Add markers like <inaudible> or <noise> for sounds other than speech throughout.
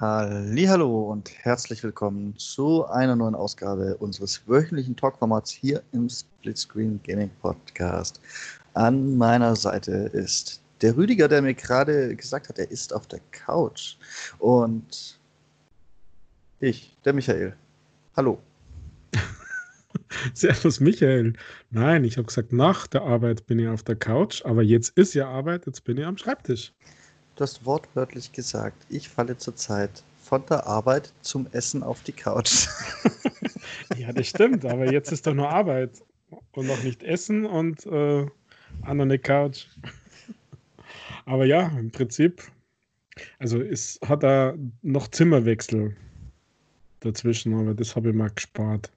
Hallo und herzlich willkommen zu einer neuen Ausgabe unseres wöchentlichen Talkformats hier im Splitscreen Gaming Podcast. An meiner Seite ist der Rüdiger, der mir gerade gesagt hat, er ist auf der Couch. Und ich, der Michael. Hallo. <laughs> Servus Michael. Nein, ich habe gesagt, nach der Arbeit bin ich auf der Couch, aber jetzt ist ja Arbeit, jetzt bin ich am Schreibtisch. Du hast wortwörtlich gesagt, ich falle zurzeit von der Arbeit zum Essen auf die Couch. <laughs> ja, das stimmt, aber jetzt ist doch nur Arbeit und noch nicht Essen und äh, an eine Couch. <laughs> aber ja, im Prinzip, also es hat da noch Zimmerwechsel dazwischen, aber das habe ich mal gespart.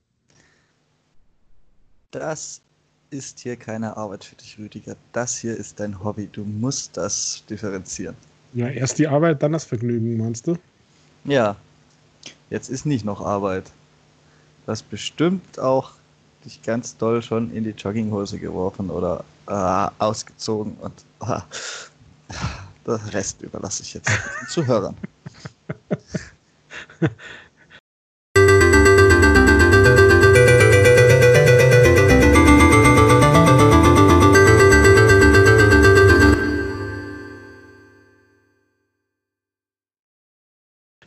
Das ist hier keine Arbeit für dich, Rüdiger. Das hier ist dein Hobby. Du musst das differenzieren. Ja, erst die Arbeit, dann das Vergnügen, meinst du? Ja. Jetzt ist nicht noch Arbeit. Du hast bestimmt auch dich ganz doll schon in die Jogginghose geworfen oder äh, ausgezogen und äh, den Rest überlasse ich jetzt den Zuhörern. <laughs>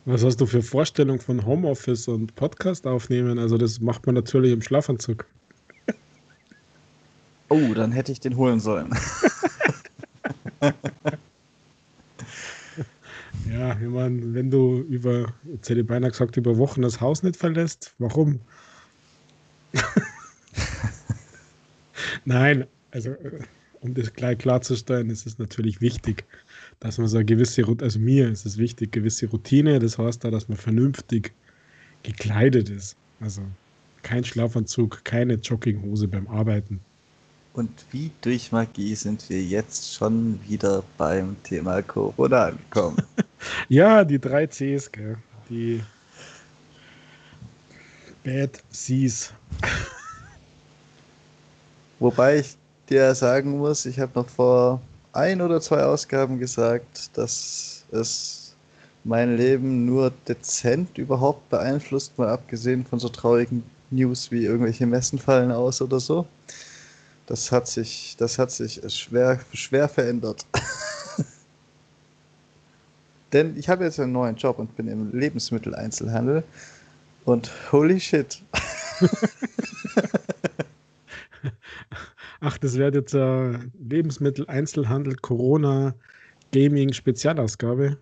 Was hast du für Vorstellung von Homeoffice und Podcast aufnehmen? Also das macht man natürlich im Schlafanzug. Oh, dann hätte ich den holen sollen. <laughs> ja, ich meine, wenn du über, jetzt hätte ich beinahe gesagt, über Wochen das Haus nicht verlässt, warum? <laughs> Nein, also äh, um das gleich klarzustellen, ist es natürlich wichtig, dass man so eine gewisse, also mir ist es wichtig, gewisse Routine, das heißt da, dass man vernünftig gekleidet ist. Also kein Schlafanzug, keine Jogginghose beim Arbeiten. Und wie durch Magie sind wir jetzt schon wieder beim Thema Corona angekommen. <laughs> <laughs> ja, die drei Cs, gell? die Bad Cs. Wobei ich dir sagen muss, ich habe noch vor ein oder zwei Ausgaben gesagt, dass es mein Leben nur dezent überhaupt beeinflusst, mal abgesehen von so traurigen News wie irgendwelche Messen fallen aus oder so. Das hat sich, das hat sich schwer, schwer verändert. <laughs> Denn ich habe jetzt einen neuen Job und bin im Lebensmitteleinzelhandel und holy shit. <laughs> Ach, das wäre jetzt äh, Lebensmittel-Einzelhandel Corona Gaming Spezialausgabe.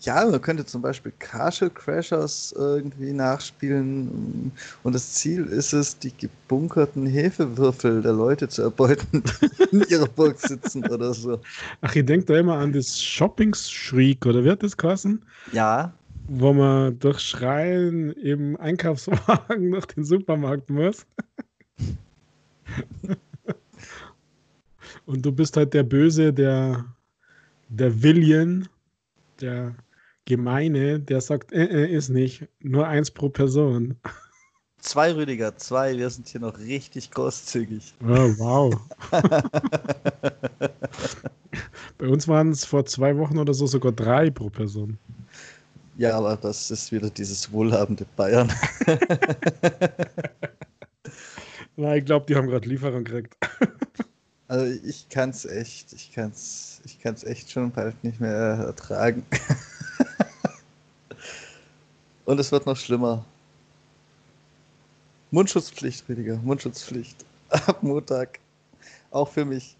Ja, man könnte zum Beispiel Castle Crashers irgendwie nachspielen und das Ziel ist es, die gebunkerten Hefewürfel der Leute zu erbeuten, die <laughs> in ihrer Burg sitzen oder so. Ach, ich denke da immer an das Shopping Shriek, oder wird das kosten? Ja. Wo man durch Schreien im Einkaufswagen <laughs> nach den Supermarkt muss. <laughs> Und du bist halt der Böse, der, der Villian, der Gemeine, der sagt, äh, äh, ist nicht. Nur eins pro Person. Zwei, Rüdiger, zwei. Wir sind hier noch richtig großzügig. Oh, wow. <laughs> Bei uns waren es vor zwei Wochen oder so sogar drei pro Person. Ja, aber das ist wieder dieses wohlhabende Bayern. <laughs> Na, ich glaube, die haben gerade Lieferung gekriegt. <laughs> Also ich kann es echt, ich kann es ich kann's echt schon bald nicht mehr ertragen. <laughs> Und es wird noch schlimmer. Mundschutzpflicht, Rüdiger, Mundschutzpflicht. <laughs> Ab Montag. Auch für mich.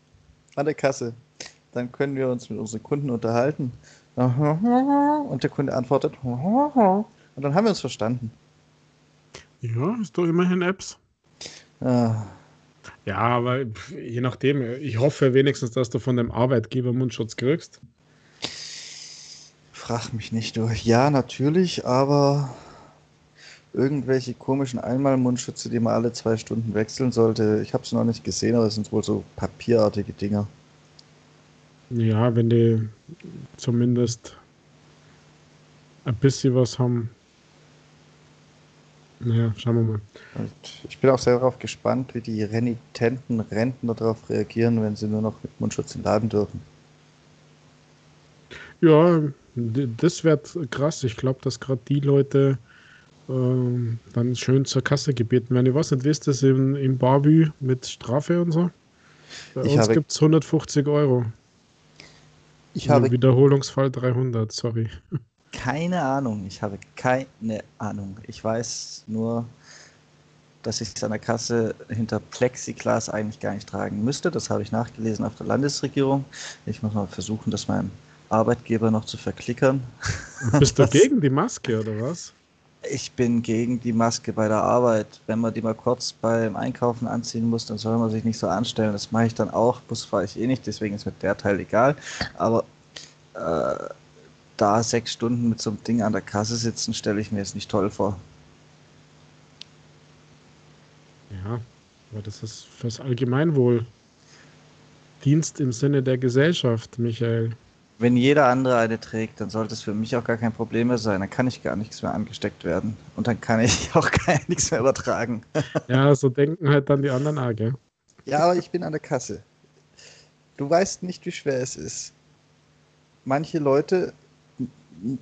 An der Kasse. Dann können wir uns mit unseren Kunden unterhalten. Und der Kunde antwortet. Und dann haben wir uns verstanden. Ja, ist doch immerhin Apps. Ah, ja, aber je nachdem, ich hoffe wenigstens, dass du von dem Arbeitgeber Mundschutz kriegst. Frag mich nicht durch. Ja, natürlich, aber irgendwelche komischen Einmalmundschütze, die man alle zwei Stunden wechseln sollte. Ich habe sie noch nicht gesehen, aber es sind wohl so papierartige Dinger. Ja, wenn die zumindest ein bisschen was haben, naja, schauen wir mal. Und ich bin auch sehr darauf gespannt, wie die renitenten Rentner darauf reagieren, wenn sie nur noch mit Mundschutz in den Laden dürfen. Ja, das wird krass. Ich glaube, dass gerade die Leute ähm, dann schön zur Kasse gebeten werden. Ich weiß nicht, wie ist das in, in Barbie mit Strafe und so? Bei Ich uns gibt es 150 Euro. Ich habe Wiederholungsfall 300, sorry. Keine Ahnung. Ich habe keine Ahnung. Ich weiß nur, dass ich es an der Kasse hinter Plexiglas eigentlich gar nicht tragen müsste. Das habe ich nachgelesen auf der Landesregierung. Ich muss mal versuchen, das meinem Arbeitgeber noch zu verklickern. Bist du <laughs> gegen die Maske oder was? Ich bin gegen die Maske bei der Arbeit. Wenn man die mal kurz beim Einkaufen anziehen muss, dann soll man sich nicht so anstellen. Das mache ich dann auch. Bus fahre ich eh nicht, deswegen ist mir der Teil egal. Aber äh, da sechs Stunden mit so einem Ding an der Kasse sitzen, stelle ich mir jetzt nicht toll vor. Ja, aber das ist fürs Allgemeinwohl. Dienst im Sinne der Gesellschaft, Michael. Wenn jeder andere eine trägt, dann sollte es für mich auch gar kein Problem mehr sein. Dann kann ich gar nichts mehr angesteckt werden. Und dann kann ich <laughs> auch gar nichts mehr übertragen. <laughs> Ja, so denken halt dann die anderen auch, gell? Ja, aber ich bin an der Kasse. Du weißt nicht, wie schwer es ist, manche Leute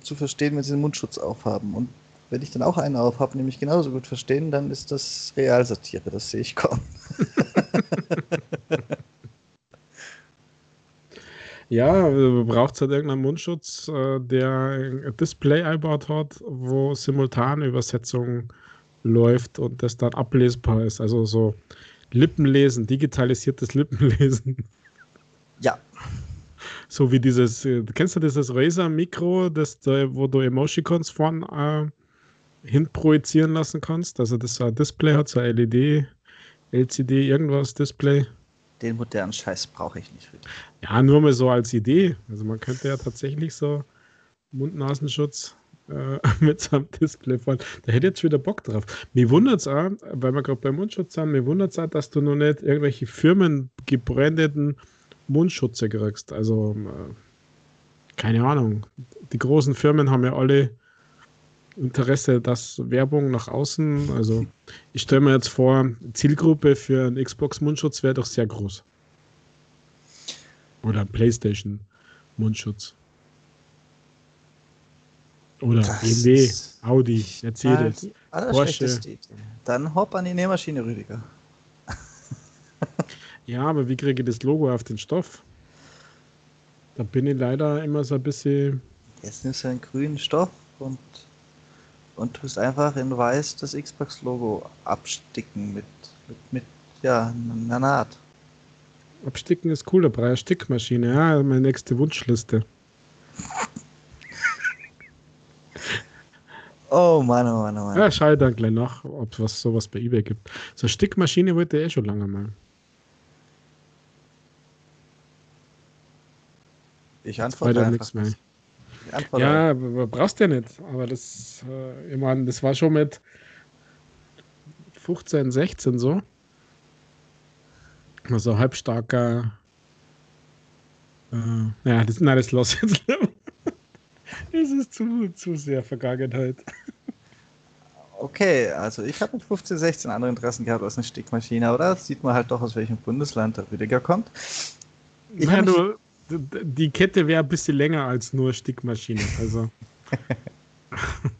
zu verstehen, wenn sie den Mundschutz aufhaben. Und wenn ich dann auch einen aufhabe, nämlich genauso gut verstehen, dann ist das Realsatire. Das sehe ich kaum. <laughs> Ja, braucht es halt irgendeinen Mundschutz, äh, der ein Display einbaut hat, wo simultane Übersetzung läuft und das dann ablesbar ist. Also so Lippenlesen, digitalisiertes <laughs> Lippenlesen. Ja, So wie dieses, äh, kennst du dieses Razer-Mikro, das da, wo du Emoticons von äh, hin projizieren lassen kannst? Also das so ein Display hat, so ein LED, LCD, irgendwas Display. den modernen Scheiß brauche ich nicht. Ja, nur mal so als Idee. Also man könnte ja tatsächlich so Mund-Nasenschutz äh, <laughs> mit so einem Display fahren. Da hätte ich jetzt wieder Bock drauf. Mir wundert es auch, weil wir gerade beim Mundschutz sind, mir wundert es auch, dass du noch nicht irgendwelche Firmen gebrandeten Mundschutze kriegst. Also äh, keine Ahnung. Die großen Firmen haben ja alle Interesse, dass Werbung nach außen, also ich stelle mir jetzt vor, Zielgruppe für einen Xbox-Mundschutz wäre doch sehr groß. Oder PlayStation-Mundschutz. Oder Das BMW, Audi, Mercedes. Idee. Dann hopp an die Nähmaschine, Rüdiger. Ja, aber wie kriege ich das Logo auf den Stoff? Da bin ich leider immer so ein bisschen. Jetzt nimmst du einen grünen Stoff und, und tust einfach in weiß das Xbox-Logo absticken mit, mit, mit ja, einer Naht. Absticken ist cool, da brauche ich eine Stickmaschine. Ja, meine nächste Wunschliste. <laughs> Oh Mann, oh Mann, oh Mann. Ja, schau ich dann gleich nach, ob es was, sowas bei eBay gibt. So eine Stickmaschine wollte ich eh schon lange mal. Ich antworte einfach. nichts mehr. Ja, brauchst du ja nicht. Aber das, äh, ich meine, das war schon mit 15, 16 so. Also halbstarker. Äh, ja, das, nein, das lass jetzt. <laughs> Das ist zu, zu sehr Vergangenheit. Okay, also ich habe mit 15, 16 andere Interessen gehabt als eine Stickmaschine, aber da sieht man halt doch, aus welchem Bundesland der Rüdiger kommt. Ich hab du, die Kette wäre ein bisschen länger als nur Stickmaschine. Also, <laughs>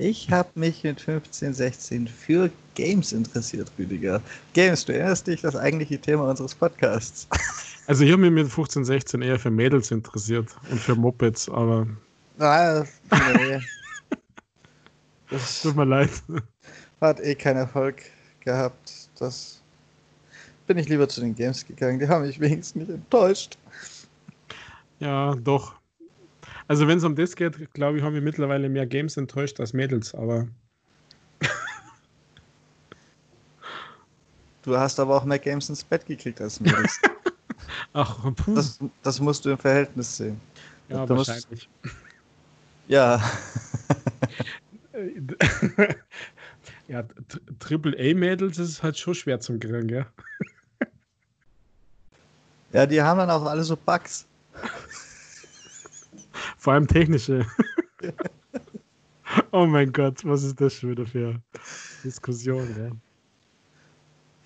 Ich habe mich mit 15, 16 für Games interessiert, Rüdiger. Games, du erinnerst dich, das eigentliche Thema unseres Podcasts. <laughs> also ich habe mich mit 15, 16 eher für Mädels interessiert und für Mopeds, aber Ah, nee. <laughs> Das tut mir leid. hat eh keinen Erfolg gehabt. Das bin ich lieber zu den Games gegangen. Die haben mich wenigstens nicht enttäuscht. Ja, doch. Also wenn es um das geht, glaube ich, haben wir mittlerweile mehr Games enttäuscht als Mädels, aber <laughs> Du hast aber auch mehr Games ins Bett gekriegt als Mädels. <laughs> ach, puh, Das, das musst du im Verhältnis sehen. ja, musst- wahrscheinlich. <laughs> Ja, ja, Triple A Mädels ist halt schon schwer zum kriegen, gell? Ja, die haben dann auch alle so Bugs. <laughs> Vor allem technische. <laughs> oh mein Gott, was ist das schon wieder für Diskussion, gell?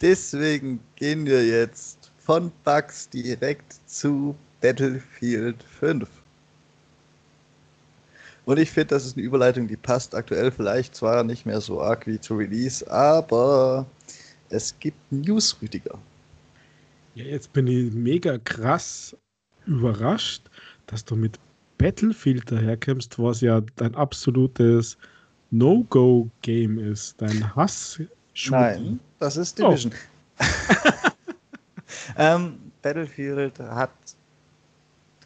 Deswegen gehen wir jetzt von Bugs direkt zu Battlefield 5. Und ich finde, das ist eine Überleitung, die passt aktuell vielleicht zwar nicht mehr so arg wie zu Release, aber es gibt News, Rüdiger. Ja, jetzt bin ich mega krass überrascht, dass du mit Battlefield daherkommst, was ja dein absolutes No-Go-Game ist, dein hass -Shooter. Nein, das ist Division. Oh. <laughs> ähm, Battlefield hat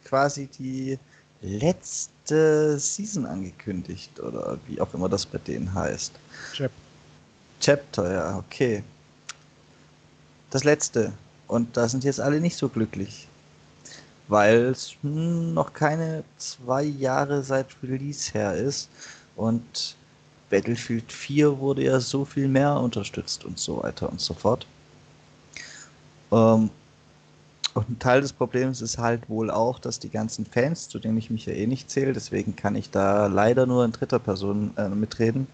quasi die letzte Season angekündigt oder wie auch immer das bei denen heißt. Chap Chapter, ja, okay. Das letzte. Und da sind jetzt alle nicht so glücklich. Weil es noch keine zwei Jahre seit Release her ist. Und Battlefield 4 wurde ja so viel mehr unterstützt und so weiter und so fort. Ähm, und ein Teil des Problems ist halt wohl auch, dass die ganzen Fans, zu denen ich mich ja eh nicht zähle, deswegen kann ich da leider nur in dritter Person äh, mitreden,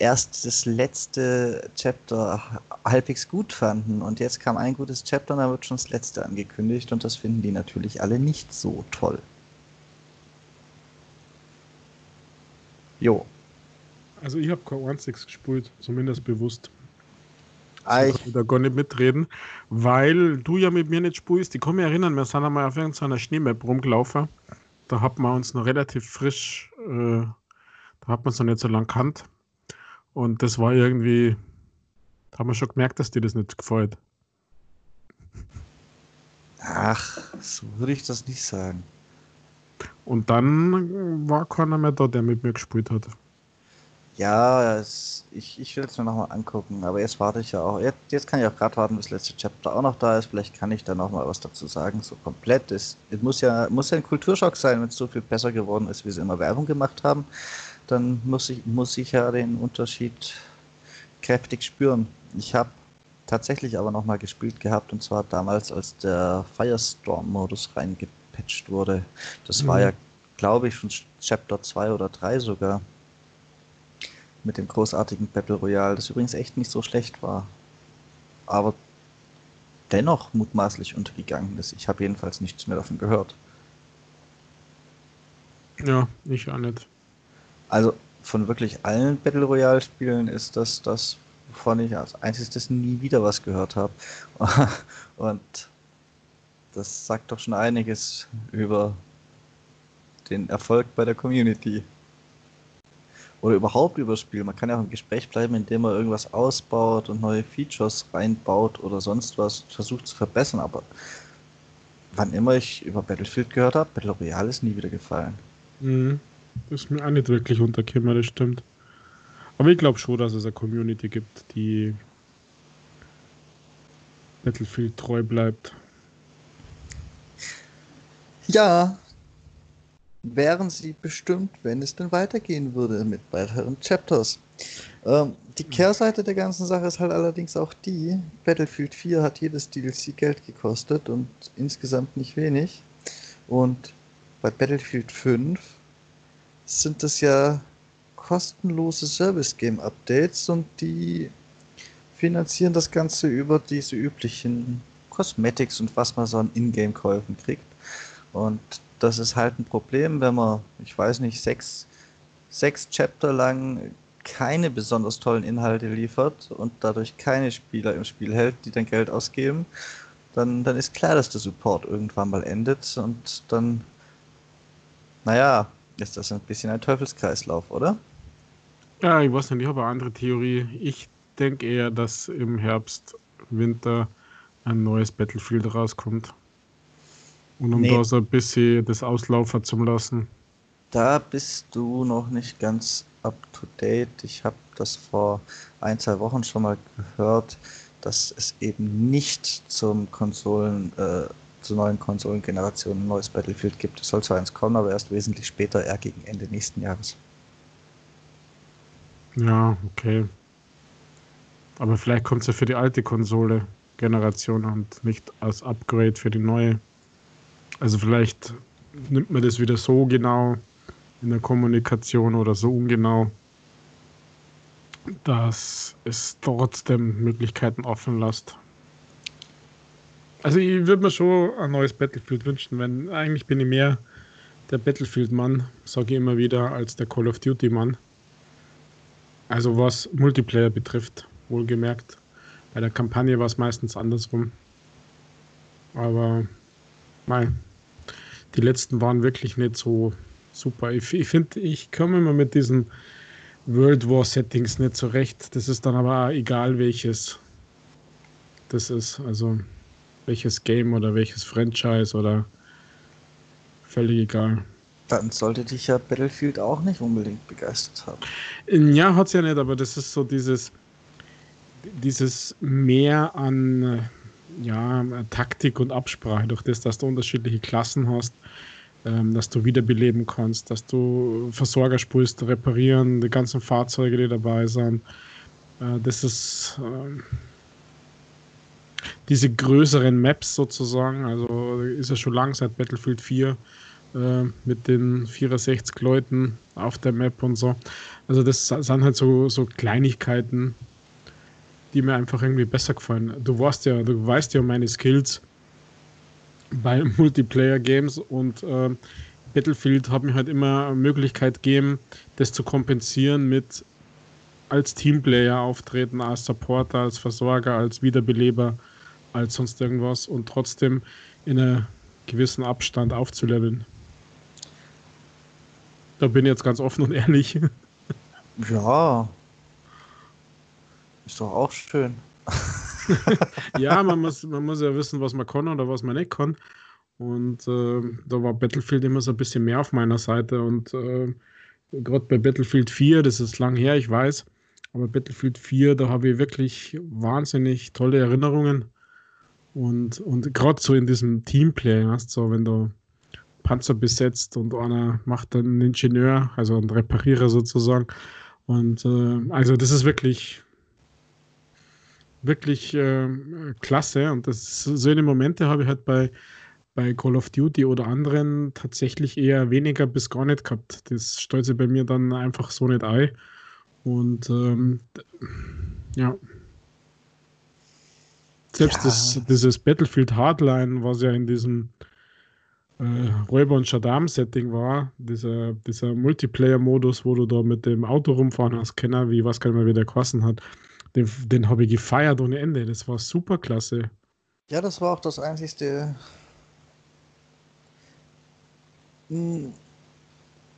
erst das letzte Chapter halbwegs gut fanden. Und jetzt kam ein gutes Chapter und da wird schon das letzte angekündigt und das finden die natürlich alle nicht so toll. Jo. Also ich habe Core 1.6 gespielt, zumindest bewusst. Ich kann da gar nicht mitreden, weil du ja mit mir nicht spielst. Ich kann mich erinnern, wir sind einmal auf irgendeiner Schneemap rumgelaufen. Da hat man uns noch relativ frisch, äh, da hat man es noch nicht so lang kannt. Und das war irgendwie, da haben wir schon gemerkt, dass dir das nicht gefällt. Ach, so würde ich das nicht sagen. Und dann war keiner mehr da, der mit mir gespielt hat. Ja, es, ich, ich will es mir nochmal angucken, aber jetzt warte ich ja auch. Jetzt, jetzt kann ich auch gerade warten, bis das letzte Chapter auch noch da ist. Vielleicht kann ich da nochmal was dazu sagen. So komplett. Es, es muss, ja, muss ja ein Kulturschock sein, wenn es so viel besser geworden ist, wie sie immer Werbung gemacht haben. Dann muss ich, muss ich ja den Unterschied kräftig spüren. Ich habe tatsächlich aber nochmal gespielt gehabt und zwar damals, als der Firestorm-Modus reingepatcht wurde. Das mhm. war ja, glaube ich, schon Chapter 2 oder 3 sogar mit dem großartigen Battle Royale, das übrigens echt nicht so schlecht war. Aber dennoch mutmaßlich untergegangen ist. Ich habe jedenfalls nichts mehr davon gehört. Ja, ich auch nicht. Also von wirklich allen Battle Royale Spielen ist das das, wovon ich als einziges nie wieder was gehört habe. <laughs> Und das sagt doch schon einiges über den Erfolg bei der Community oder überhaupt übers Spiel. Man kann ja auch im Gespräch bleiben, indem man irgendwas ausbaut und neue Features reinbaut oder sonst was, versucht zu verbessern. Aber wann immer ich über Battlefield gehört habe, Battle Royale ist nie wieder gefallen. Mhm. Das ist mir auch nicht wirklich untergekommen, das stimmt. Aber ich glaube schon, dass es eine Community gibt, die Battlefield treu bleibt. Ja, wären sie bestimmt, wenn es denn weitergehen würde mit weiteren Chapters. Ähm, die Kehrseite der ganzen Sache ist halt allerdings auch die, Battlefield 4 hat jedes DLC Geld gekostet und insgesamt nicht wenig. Und bei Battlefield 5 sind das ja kostenlose Service Game Updates und die finanzieren das Ganze über diese üblichen Cosmetics und was man so an Ingame-Käufen kriegt. Und das ist halt ein Problem, wenn man, ich weiß nicht, sechs, sechs Chapter lang keine besonders tollen Inhalte liefert und dadurch keine Spieler im Spiel hält, die dann Geld ausgeben, dann, dann ist klar, dass der Support irgendwann mal endet und dann, naja, ist das ein bisschen ein Teufelskreislauf, oder? Ja, ich weiß nicht, ich habe eine andere Theorie. Ich denke eher, dass im Herbst, Winter ein neues Battlefield rauskommt. Und um nee. da so ein bisschen das auslaufen zu lassen. Da bist du noch nicht ganz up to date. Ich habe das vor ein, zwei Wochen schon mal gehört, dass es eben nicht zum Konsolen, äh, zur neuen Konsolengeneration ein neues Battlefield gibt. Es soll zwar eins kommen, aber erst wesentlich später, eher gegen Ende nächsten Jahres. Ja, okay. Aber vielleicht kommt es ja für die alte Konsole-Generation und nicht als Upgrade für die neue. Also vielleicht nimmt man das wieder so genau in der Kommunikation oder so ungenau, dass es trotzdem Möglichkeiten offen lässt. Also ich würde mir schon ein neues Battlefield wünschen, wenn eigentlich bin ich mehr der Battlefield-Mann, sage ich immer wieder, als der Call of Duty-Mann. Also was Multiplayer betrifft, wohlgemerkt. Bei der Kampagne war es meistens andersrum. Aber nein, die letzten waren wirklich nicht so super. Ich, ich finde, ich komme immer mit diesen World War Settings nicht zurecht. Das ist dann aber egal, welches das ist. Also welches Game oder welches Franchise oder völlig egal. Dann sollte dich ja Battlefield auch nicht unbedingt begeistert haben. Ja, hat es ja nicht, aber das ist so dieses, dieses Mehr an ja, Taktik und Absprache, durch das, dass du unterschiedliche Klassen hast, ähm, dass du wiederbeleben kannst, dass du Versorger spulst, reparieren, die ganzen Fahrzeuge, die dabei sind. Äh, das ist äh, diese größeren Maps sozusagen, also ist ja schon lang seit Battlefield 4 äh, mit den 64 Leuten auf der Map und so. Also das sind halt so, so Kleinigkeiten, die mir einfach irgendwie besser gefallen. Du weißt ja, du weißt ja meine Skills bei <laughs> Multiplayer-Games und äh, Battlefield hat mir halt immer Möglichkeit gegeben, das zu kompensieren mit als Teamplayer auftreten, als Supporter, als Versorger, als Wiederbeleber, als sonst irgendwas und trotzdem in einem gewissen Abstand aufzuleveln. Da bin ich jetzt ganz offen und ehrlich. <laughs> Ja. Ist doch auch schön. <laughs> ja, man <laughs> muss, man muss ja wissen, was man kann oder was man nicht kann. Und äh, da war Battlefield immer so ein bisschen mehr auf meiner Seite. Und äh, gerade bei Battlefield 4, das ist lang her, ich weiß, aber Battlefield 4, da habe ich wirklich wahnsinnig tolle Erinnerungen. Und, und gerade so in diesem Teamplay, weißt, so wenn du Panzer besetzt und einer macht dann einen Ingenieur, also einen Reparierer sozusagen. Und äh, also das ist wirklich wirklich äh, klasse. Und das so eine Momente habe ich halt bei, bei Call of Duty oder anderen tatsächlich eher weniger bis gar nicht gehabt. Das stellt sich bei mir dann einfach so nicht ein. Und ähm, ja. Selbst ja. Das, dieses Battlefield Hardline, was ja in diesem äh, Räuber- und Shaddam-Setting war, dieser, dieser Multiplayer-Modus, wo du da mit dem Auto rumfahren hast, Kenner, wie was kann man wieder kosten hat, den, den habe ich gefeiert ohne Ende. Das war super klasse. Ja, das war auch das einzigste. Hm,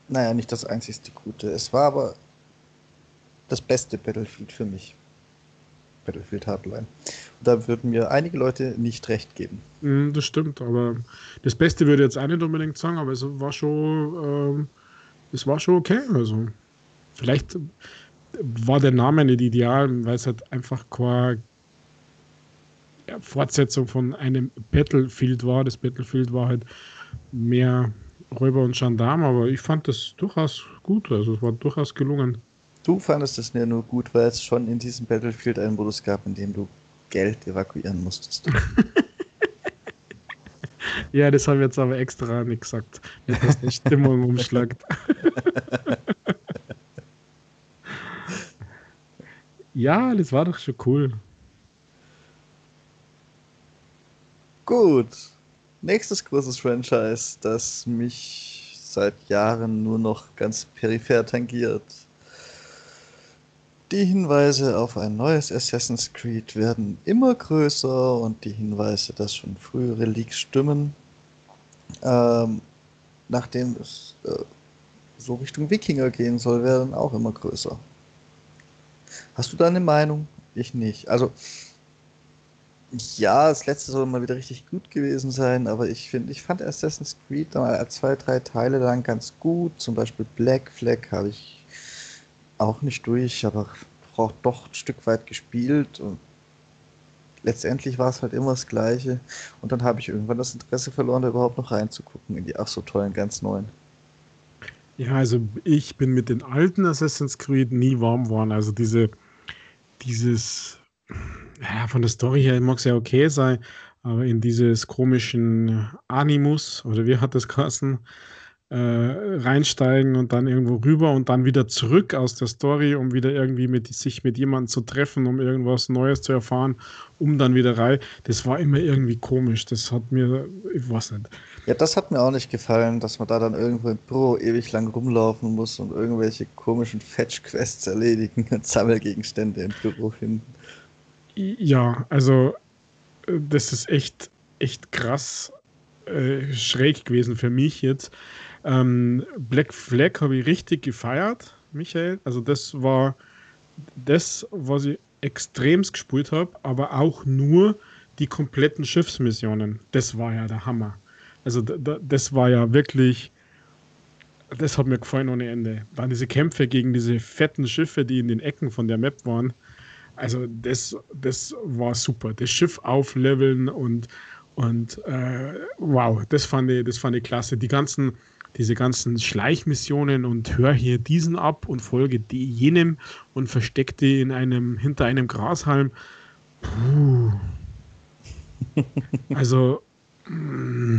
naja, nicht das einzigste Gute. Es war aber das beste Battlefield für mich. Battlefield Hardline. Und da würden mir einige Leute nicht recht geben. Hm, das stimmt, aber das Beste würde ich jetzt auch nicht unbedingt sagen, aber es war schon, ähm, es war schon okay. Also vielleicht war der Name nicht ideal, weil es halt einfach keine Fortsetzung von einem Battlefield war. Das Battlefield war halt mehr Räuber und Gendarm, aber ich fand das durchaus gut. Also es war durchaus gelungen. Du fandest es ja nur gut, weil es schon in diesem Battlefield einen Modus gab, in dem du Geld evakuieren musstest. <laughs> ja, das habe ich jetzt aber extra nicht gesagt, nicht, dass die Stimmung <laughs> umschlagt. <laughs> Ja, das war doch schon cool. Gut. Nächstes großes Franchise, das mich seit Jahren nur noch ganz peripher tangiert. Die Hinweise auf ein neues Assassin's Creed werden immer größer und die Hinweise, dass schon frühere Leaks stimmen, ähm, nachdem es äh, so Richtung Wikinger gehen soll, werden auch immer größer. Hast du da eine Meinung? Ich nicht. Also, ja, das letzte soll mal wieder richtig gut gewesen sein, aber ich finde, ich fand Assassin's Creed mal zwei, drei Teile lang ganz gut. Zum Beispiel Black Flag habe ich auch nicht durch, aber auch doch ein Stück weit gespielt und letztendlich war es halt immer das Gleiche. Und dann habe ich irgendwann das Interesse verloren, da überhaupt noch reinzugucken in die ach so tollen, ganz neuen. Ja, also ich bin mit den alten Assassin's Creed nie warm geworden. Also diese dieses, ja, von der Story her mag es ja okay sein, aber in dieses komischen Animus, oder wie hat das geheißen, äh, reinsteigen und dann irgendwo rüber und dann wieder zurück aus der Story, um wieder irgendwie mit sich mit jemandem zu treffen, um irgendwas Neues zu erfahren, um dann wieder rein. Das war immer irgendwie komisch. Das hat mir, ich weiß nicht. Ja, das hat mir auch nicht gefallen, dass man da dann irgendwo im Büro ewig lang rumlaufen muss und irgendwelche komischen Fetch-Quests erledigen und Sammelgegenstände im Büro finden. Ja, also äh, das ist echt, echt krass äh, schräg gewesen für mich jetzt. Ähm, Black Flag habe ich richtig gefeiert, Michael. Also das war das, was ich extremst gespielt habe, aber auch nur die kompletten Schiffsmissionen. Das war ja der Hammer. Also das war ja wirklich, das hat mir gefallen ohne Ende. Dann diese Kämpfe gegen diese fetten Schiffe, die in den Ecken von der Map waren. Also das, das war super. Das Schiff aufleveln und, und äh, wow, das fand, ich, das fand ich klasse. Die ganzen diese ganzen Schleichmissionen und hör hier diesen ab und folge die, jenem und versteck die in einem, hinter einem Grashalm. Puh. Also, mm,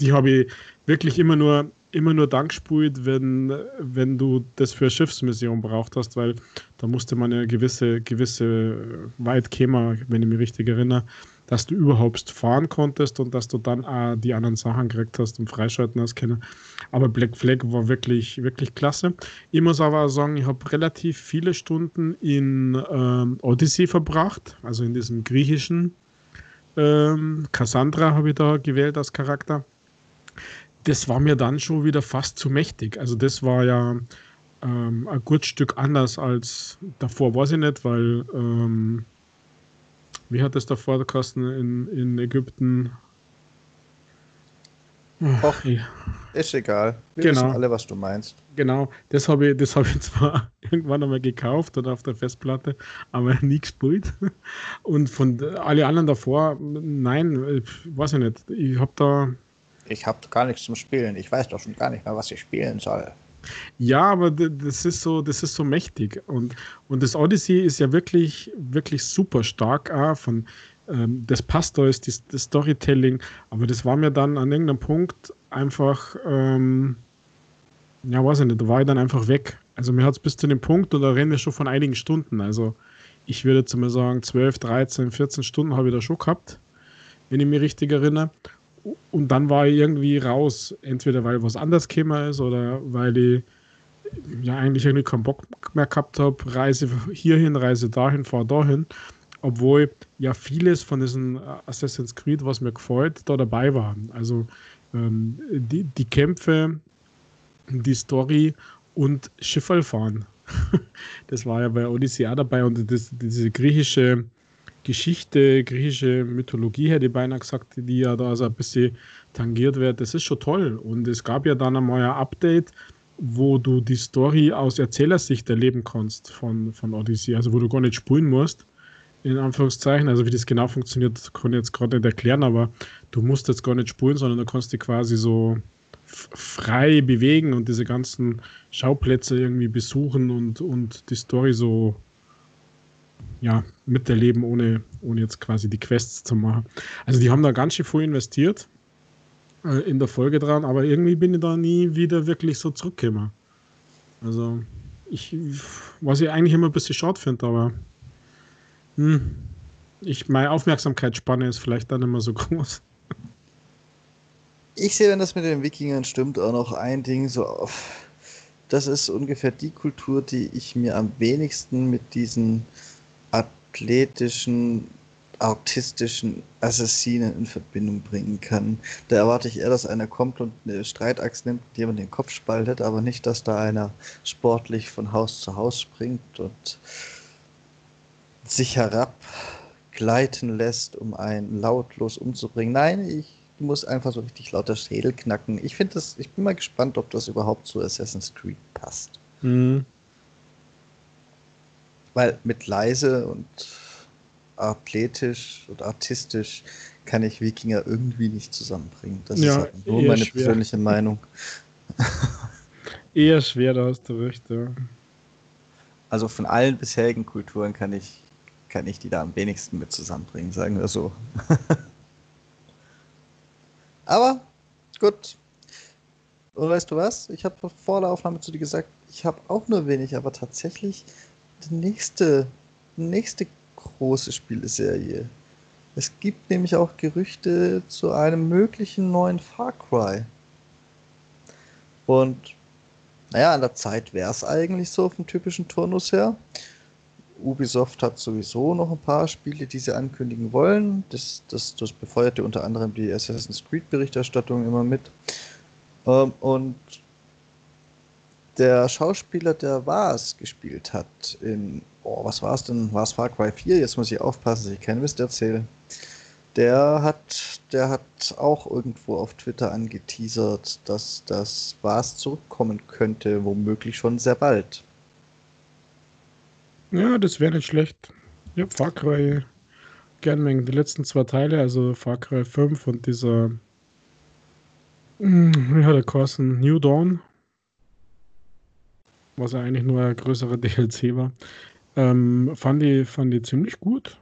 die habe ich wirklich immer nur, immer nur dann gespielt, wenn, wenn du das für eine Schiffsmission braucht hast, weil da musste man ja gewisse, gewisse weit kämen, wenn ich mich richtig erinnere, dass du überhaupt fahren konntest und dass du dann auch die anderen Sachen gekriegt hast und freischalten hast können. Aber Black Flag war wirklich, wirklich klasse. Ich muss aber sagen, ich habe relativ viele Stunden in ähm, Odyssey verbracht, also in diesem griechischen ähm, Cassandra habe ich da gewählt als Charakter. Das war mir dann schon wieder fast zu mächtig. Also das war ja ähm, ein gutes Stück anders als davor, weiß ich nicht, weil ähm, wie hat es davor gekostet in, in Ägypten? Och, ja. Ist egal. Wir genau. wissen alle, was du meinst. Genau, das habe ich, hab ich <laughs> zwar irgendwann einmal gekauft oder auf der Festplatte, aber nie gespielt. Und von alle anderen davor, nein, weiß ich nicht. Ich habe da. Ich habe gar nichts zum Spielen. Ich weiß doch schon gar nicht mehr, was ich spielen soll. Ja, aber das ist so, das ist so mächtig. Und, und das Odyssey ist ja wirklich, wirklich super stark auch von ähm, das passt da ist das, das, Storytelling, aber das war mir dann an irgendeinem Punkt einfach, ähm, ja, weiß ich nicht, da war ich dann einfach weg. Also mir hat es bis zu dem Punkt, und da reden wir schon von einigen Stunden. Also ich würde jetzt mal sagen, 12, 13, 14 Stunden habe ich da schon gehabt, wenn ich mich richtig erinnere und dann war ich irgendwie raus, entweder weil was anders gekommen ist oder weil ich ja eigentlich irgendwie keinen Bock mehr gehabt habe, Reise hierhin, Reise dahin, fahr dahin, obwohl ja vieles von diesen Assassin's Creed, was mir gefällt, da dabei war. Also ähm, die, die Kämpfe, die Story und Schifferl fahren. <laughs> das war ja bei Odyssey auch dabei und das, diese griechische Geschichte, griechische Mythologie, hätte ich beinahe gesagt, die ja da so ein bisschen tangiert wird, das ist schon toll. Und es gab ja dann einmal ein Update, wo du die Story aus Erzählersicht erleben kannst von, von Odyssey, also wo du gar nicht spulen musst, in Anführungszeichen. Also wie das genau funktioniert, kann ich jetzt gerade nicht erklären, aber du musst jetzt gar nicht spulen, sondern du kannst dich quasi so frei bewegen und diese ganzen Schauplätze irgendwie besuchen und, und die Story so ja, miterleben, ohne, ohne jetzt quasi die Quests zu machen. Also die haben da ganz schön viel investiert äh, in der Folge dran, aber irgendwie bin ich da nie wieder wirklich so zurückgekommen. Also ich, was ich eigentlich immer ein bisschen schade finde, aber hm, ich, meine Aufmerksamkeitsspanne ist vielleicht dann immer so <laughs> groß. Ich sehe, wenn das mit den Wikingern stimmt, auch noch ein Ding so auf. Das ist ungefähr die Kultur, die ich mir am wenigsten mit diesen athletischen, autistischen Assassinen in Verbindung bringen kann. Da erwarte ich eher, dass einer kommt und eine Streitachs nimmt, jemand den Kopf spaltet, aber nicht, dass da einer sportlich von Haus zu Haus springt und sich herabgleiten lässt, um einen lautlos umzubringen. Nein, ich muss einfach so richtig lauter Schädel knacken. Ich finde das, ich bin mal gespannt, ob das überhaupt zu Assassin's Creed passt. Mhm. Weil mit leise und athletisch und artistisch kann ich Wikinger irgendwie nicht zusammenbringen. Das ja, ist halt nur meine schwer. persönliche Meinung. <laughs> eher schwer, da hast du recht, ja. Also von allen bisherigen Kulturen kann ich, kann ich die da am wenigsten mit zusammenbringen, sagen wir so. <laughs> Aber gut. Und weißt du was? Ich habe vor der Aufnahme zu dir gesagt, ich habe auch nur wenig, aber tatsächlich die nächste, nächste große Spieleserie. Es gibt nämlich auch Gerüchte zu einem möglichen neuen Far Cry. Und naja, an der Zeit wäre es eigentlich so vom typischen Turnus her. Ubisoft hat sowieso noch ein paar Spiele, die sie ankündigen wollen. Das, das, das befeuerte unter anderem die Assassin's Creed-Berichterstattung immer mit. Ähm, und der Schauspieler, der Vars gespielt hat in, oh, was war es denn? War es Far Cry 4? Jetzt muss ich aufpassen, dass ich keinen Mist erzähle. Der hat, der hat auch irgendwo auf Twitter angeteasert, dass das Vars zurückkommen könnte, womöglich schon sehr bald. Ja, das wäre nicht schlecht. Ja, Far Cry gern mengen. Die letzten zwei Teile, also Far Cry 5 und dieser hm, wie hat er geheißen? New Dawn. Was ja eigentlich nur ein größerer <laughs> DLC war. Ähm, fand, die, fand die ziemlich gut.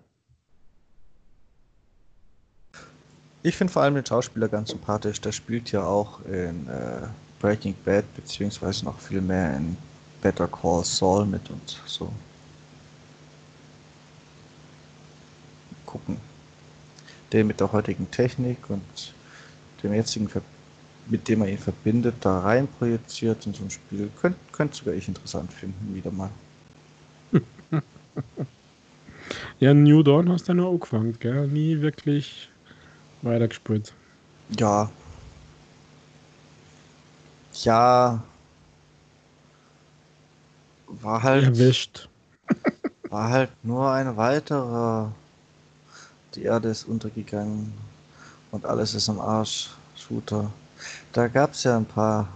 Ich finde vor allem den Schauspieler ganz sympathisch. Der spielt ja auch in äh, Breaking Bad, beziehungsweise noch viel mehr in Better Call Saul mit und so. Gucken. Den mit der heutigen Technik und dem jetzigen Ver mit dem man ihn verbindet, da rein projiziert in so ein Spiel. Könnte könnt sogar ich interessant finden, wieder mal. <laughs> ja, New Dawn hast du nur angefangen, gell? Nie wirklich weitergespielt. Ja. Ja. War halt. Erwischt. <laughs> war halt nur ein weiterer. Die Erde ist untergegangen und alles ist am Arsch. Shooter. Da gab es ja ein paar.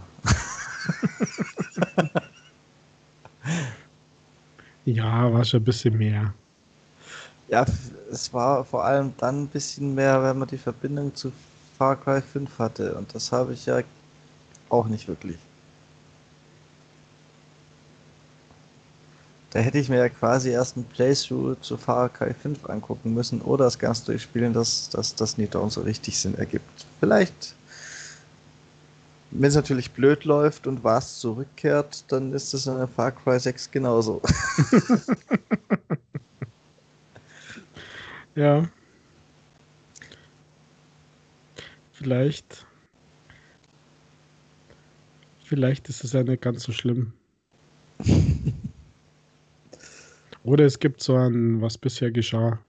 ja, war schon ein bisschen mehr. Ja, es war vor allem dann ein bisschen mehr, wenn man die Verbindung zu Far Cry 5 hatte. Und das habe ich ja auch nicht wirklich. Da hätte ich mir ja quasi erst ein Playthrough zu Far Cry 5 angucken müssen oder das ganz durchspielen, dass, dass das nicht so richtig Sinn ergibt. Vielleicht wenn es natürlich blöd läuft und was zurückkehrt, dann ist das in der Far Cry 6 genauso. <laughs> ja. Vielleicht. Vielleicht ist es ja nicht ganz so schlimm. <laughs> Oder es gibt so ein, was bisher geschah.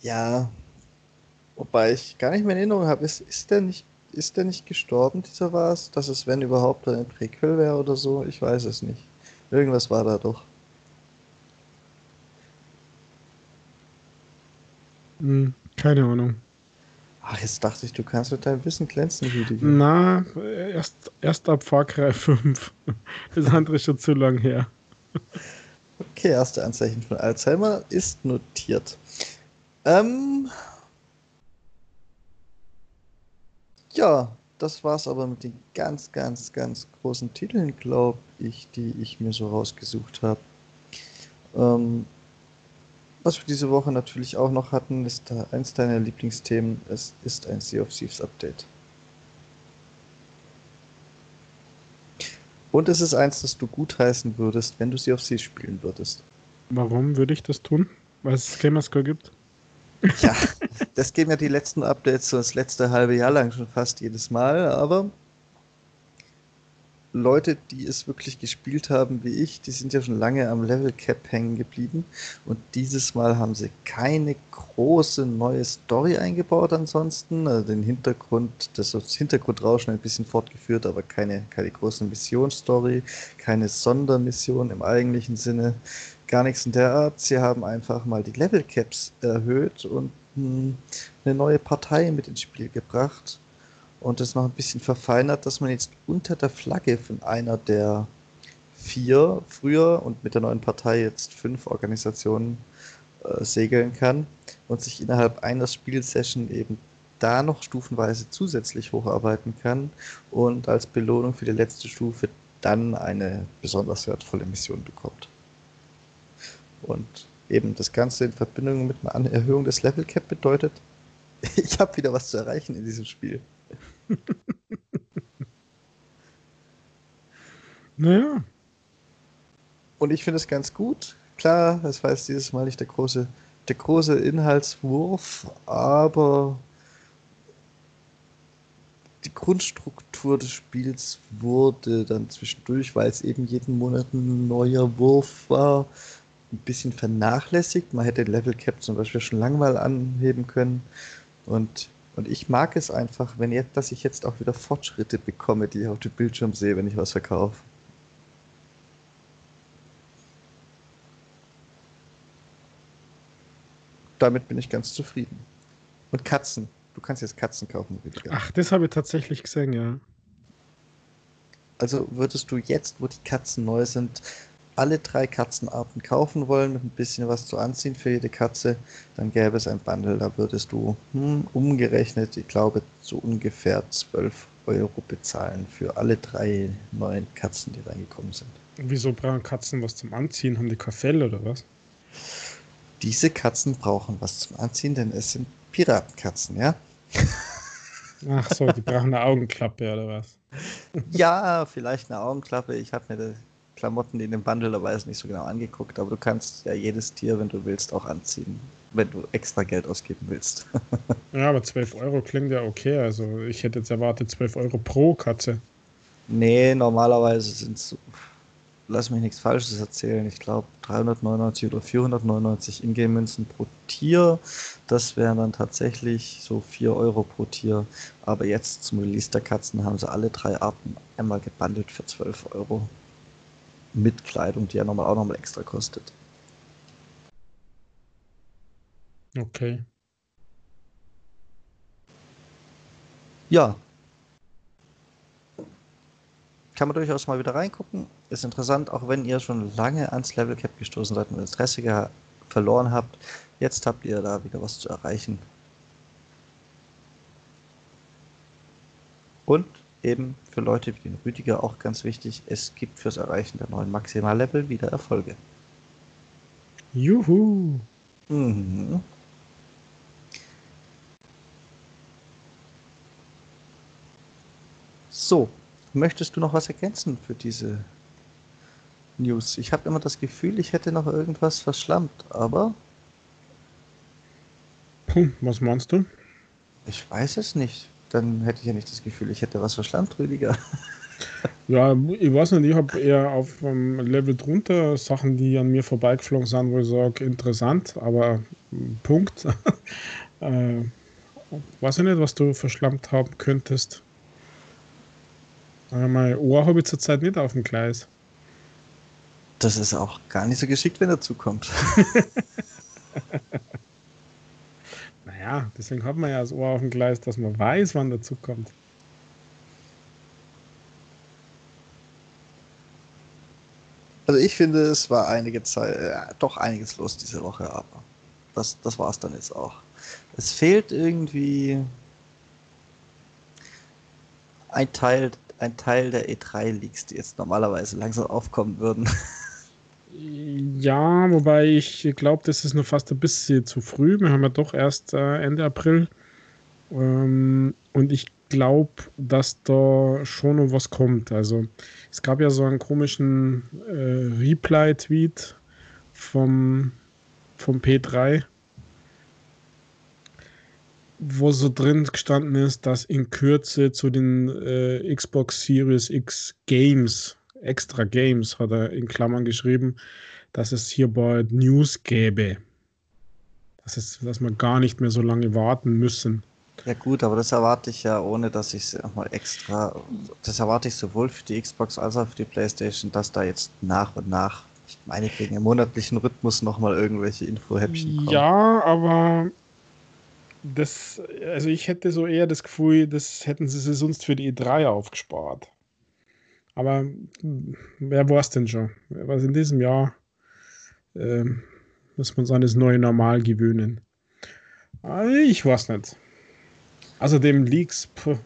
Ja. Wobei ich gar nicht mehr in Erinnerung habe, ist, ist der nicht ist der nicht gestorben, dieser Vars? Dass es, wenn überhaupt, ein Prequel wäre oder so? Ich weiß es nicht. Irgendwas war da doch. Hm, keine Ahnung. Ach, jetzt dachte ich, du kannst mit deinem Wissen glänzen, Rüdiger. Na, erst, erst ab Far Cry 5. <laughs> Das andere ist schon zu lang her. Okay, erste Anzeichen von Alzheimer ist notiert. Ähm, Ja, das war's aber mit den ganz, ganz, ganz großen Titeln, glaube ich, die ich mir so rausgesucht habe. Ähm, was wir diese Woche natürlich auch noch hatten, ist da eins deiner Lieblingsthemen. Es ist ein Sea of Thieves Update. Und es ist eins, das du gutheißen würdest, wenn du Sea of Thieves spielen würdest. Warum würde ich das tun? Weil es Gamerscore gibt? Ja, <laughs> das geben ja die letzten Updates so das letzte halbe Jahr lang schon fast jedes Mal, aber Leute, die es wirklich gespielt haben wie ich, die sind ja schon lange am Level Cap hängen geblieben und dieses Mal haben sie keine große neue Story eingebaut ansonsten, also den Hintergrund, das, Hintergrundrauschen ein bisschen fortgeführt, aber keine, keine große Missionsstory, keine Sondermission im eigentlichen Sinne gar nichts in der Art. Sie haben einfach mal die Level Caps erhöht und eine neue Partei mit ins Spiel gebracht und das noch ein bisschen verfeinert, dass man jetzt unter der Flagge von einer der vier früher und mit der neuen Partei jetzt fünf Organisationen äh, segeln kann und sich innerhalb einer Spielsession eben da noch stufenweise zusätzlich hocharbeiten kann und als Belohnung für die letzte Stufe dann eine besonders wertvolle Mission bekommt. Und eben das Ganze in Verbindung mit einer Erhöhung des Level Cap bedeutet, <laughs> ich habe wieder was zu erreichen in diesem Spiel. <laughs> Naja. Und ich finde es ganz gut. Klar, das war jetzt dieses Mal nicht der große, der große Inhaltswurf, aber die Grundstruktur des Spiels wurde dann zwischendurch, weil es eben jeden Monat ein neuer Wurf war, ein bisschen vernachlässigt. Man hätte Level Cap zum Beispiel schon lange mal anheben können. Und, und ich mag es einfach, wenn jetzt, dass ich jetzt auch wieder Fortschritte bekomme, die ich auf dem Bildschirm sehe, wenn ich was verkaufe. Damit bin ich ganz zufrieden. Und Katzen. Du kannst jetzt Katzen kaufen, Rüdiger. Ach, das habe ich tatsächlich gesehen, ja. Also würdest du jetzt, wo die Katzen neu sind, alle drei Katzenarten kaufen wollen, mit ein bisschen was zu anziehen für jede Katze, dann gäbe es ein Bundle, da würdest du hm, umgerechnet, ich glaube, so ungefähr 12 Euro bezahlen für alle drei neuen Katzen, die reingekommen sind. Wieso brauchen Katzen was zum Anziehen? Haben die kein Fell oder was? Diese Katzen brauchen was zum Anziehen, denn es sind Piratenkatzen, ja? <laughs> Ach so, die brauchen eine Augenklappe oder was? ja, vielleicht eine Augenklappe. Ich habe mir die Klamotten, die in dem Bundle dabei ist, nicht so genau angeguckt, aber du kannst ja jedes Tier, wenn du willst, auch anziehen, wenn du extra Geld ausgeben willst. <laughs> ja, aber 12 Euro klingt ja okay. Also ich hätte jetzt erwartet 12 Euro pro Katze. Nee, normalerweise sind es lass mich nichts Falsches erzählen, ich glaube 399 oder 499 Ingame-Münzen pro Tier. Das wären dann tatsächlich so 4 Euro pro Tier. Aber jetzt zum Release der Katzen haben sie alle drei Arten einmal gebundelt für 12 Euro. Mit Kleidung, die ja nochmal auch nochmal extra kostet. Okay. Ja, kann man durchaus mal wieder reingucken. Ist interessant, auch wenn ihr schon lange ans Level Cap gestoßen seid und Interesse verloren habt. Jetzt habt ihr da wieder was zu erreichen. Und eben für Leute wie den Rüdiger auch ganz wichtig, es gibt fürs Erreichen der neuen Maximallevel wieder Erfolge. Juhu! Mhm. So, Möchtest du noch was ergänzen für diese News? Ich habe immer das Gefühl, ich hätte noch irgendwas verschlammt, aber. Puh, was meinst du? Ich weiß es nicht. Dann hätte ich ja nicht das Gefühl, ich hätte was verschlammt, Rüdiger. Ja, ich weiß nicht, ich habe eher auf um, Level drunter Sachen, die an mir vorbeigeflogen sind, wo ich sage, interessant, aber Punkt. <laughs> äh, weiß ich nicht, was du verschlammt haben könntest. Mein Ohr habe ich zurzeit nicht auf dem Gleis. Das ist auch gar nicht so geschickt, wenn er zukommt. <laughs> naja, deswegen hat man ja das Ohr auf dem Gleis, dass man weiß, wann dazu kommt. Also ich finde, es war einige Zeit, ja, doch einiges los diese Woche, aber das, das war es dann jetzt auch. Es fehlt irgendwie ein Teil ein Teil der E3-Leaks, die jetzt normalerweise langsam aufkommen würden. <laughs> Ja, wobei ich glaube, das ist nur fast ein bisschen zu früh. Wir haben ja doch erst äh, Ende April. Ähm, und ich glaube, dass da schon noch was kommt. Also es gab ja so einen komischen äh, Reply-Tweet vom, vom P3 wo so drin gestanden ist, dass in Kürze zu den äh, Xbox Series X Games, extra Games, hat er in Klammern geschrieben, dass es hier bald News gäbe. Das ist, dass wir gar nicht mehr so lange warten müssen. Ja gut, aber das erwarte ich ja, ohne dass ich es nochmal extra, das erwarte ich sowohl für die Xbox als auch für die Playstation, dass da jetzt nach und nach, ich meine wegen im monatlichen Rhythmus nochmal irgendwelche Infohäppchen kommen. Ja, aber das, also ich hätte so eher das Gefühl, das hätten sie sonst für die E3 aufgespart. Aber wer war es denn schon? Was in diesem Jahr äh, muss man uns an das neue Normal gewöhnen. Aber ich weiß nicht. Außerdem Leaks, pff,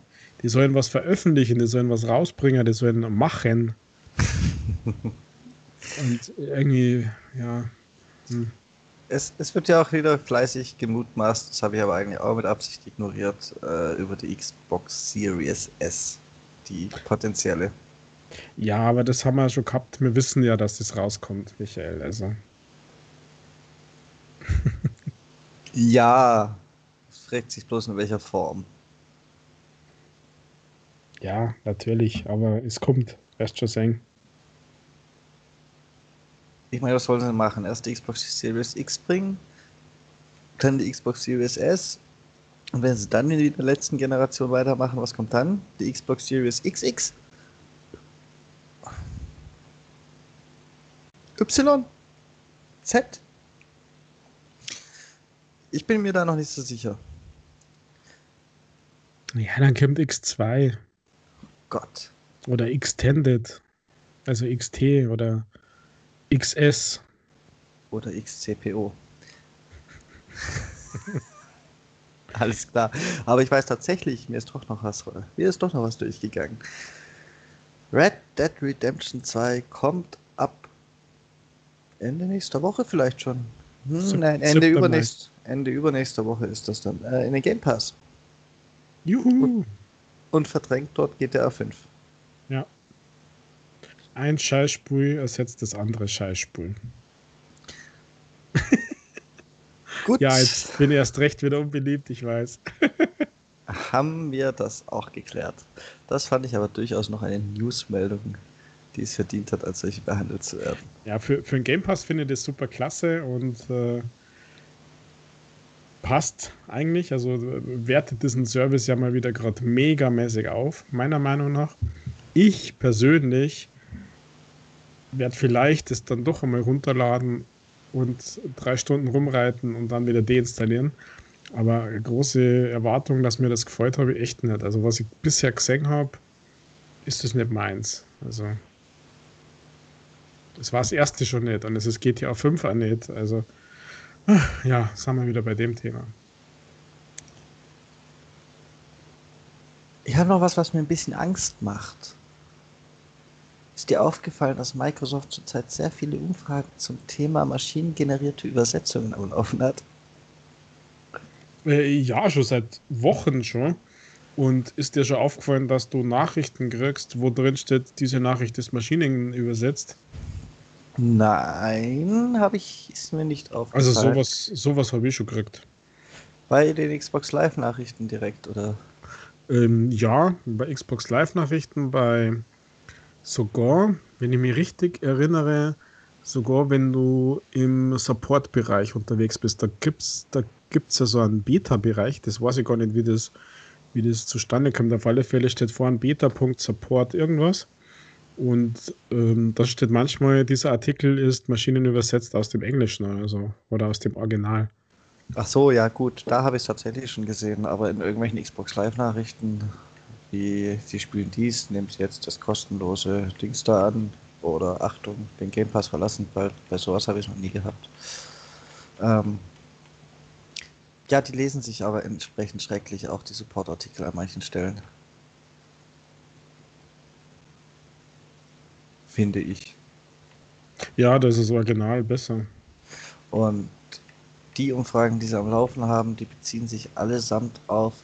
die sollen was veröffentlichen, die sollen was rausbringen, die sollen machen. <laughs> Und irgendwie, ja. Hm es, es wird ja auch wieder fleißig gemutmaßt, das habe ich aber eigentlich auch mit Absicht ignoriert, äh, über die Xbox Series S, die potenzielle. Ja, aber das haben wir schon gehabt. Wir wissen ja, dass das rauskommt, Michael. Also. <laughs> ja, es fragt sich bloß in welcher Form. Ja, natürlich, aber es kommt. Erst schon sagen. Ich meine, was sollen sie machen? Erst die Xbox Series X bringen, dann die Xbox Series S. Und wenn sie dann in der letzten Generation weitermachen, was kommt dann? Die Xbox Series XX? Y? Z? Ich bin mir da noch nicht so sicher. Ja, dann kommt X2. Gott. Oder Extended. Also XT oder XS. Oder XCPO. <laughs> Alles klar. Aber ich weiß tatsächlich, mir ist doch noch was, mir ist doch noch was durchgegangen. Red Dead Redemption 2 kommt Ende nächster Woche vielleicht schon. Hm, nein, Ende, übernächst, Ende übernächster Woche ist das dann. Äh, in den Game Pass. Juhu. Und, und verdrängt dort GTA 5. Ja. Ein Scheißspul ersetzt das andere Scheißspul. <laughs> Gut. Ja, jetzt bin ich erst recht wieder unbeliebt, ich weiß. <laughs> Haben wir das auch geklärt. Das fand ich aber durchaus noch eine Newsmeldung, die es verdient hat, als solche behandelt zu werden. Ja, für, für den Game Pass finde ich das super klasse und äh, passt eigentlich. Also wertet diesen Service ja mal wieder gerade megamäßig auf, meiner Meinung nach. Ich persönlich werde vielleicht es dann doch einmal runterladen und drei Stunden rumreiten und dann wieder deinstallieren. Aber große Erwartungen, dass mir das gefällt, habe echt nicht. Also was ich bisher gesehen habe, ist das nicht meins. Also das war das erste schon nicht und es ist GTA 5 auch nicht. Also ja, sind wir wieder bei dem Thema. Ich habe noch was, was mir ein bisschen Angst macht. Ist dir aufgefallen, dass Microsoft zurzeit sehr viele Umfragen zum Thema maschinengenerierte Übersetzungen Laufen hat? Äh, ja, schon seit Wochen schon. Und ist dir schon aufgefallen, dass du Nachrichten kriegst, wo drin steht, diese Nachricht ist Maschinen übersetzt? Nein, habe ich, ist mir nicht aufgefallen. Also sowas, sowas habe ich schon gekriegt. Bei den Xbox Live Nachrichten direkt, oder? Ähm, ja, bei Xbox Live Nachrichten, bei sogar, wenn ich mich richtig erinnere, sogar wenn du im Support-Bereich unterwegs bist, da gibt es da gibt's ja so einen Beta-Bereich, das weiß ich gar nicht, wie das, wie das zustande kommt. Auf alle Fälle steht vor ein Beta.support irgendwas. Und ähm, da steht manchmal, dieser Artikel ist maschinenübersetzt aus dem Englischen also, oder aus dem Original. Ach so, ja gut, da habe ich es tatsächlich schon gesehen, aber in irgendwelchen Xbox Live-Nachrichten wie sie spielen dies, nimmt jetzt das kostenlose Dings da an oder Achtung, den Game Pass verlassen, weil bei sowas habe ich noch nie gehabt. Ähm, ja, die lesen sich aber entsprechend schrecklich, auch die Supportartikel an manchen Stellen. Finde ich. Ja, das ist original besser. Und die Umfragen, die sie am Laufen haben, die beziehen sich allesamt auf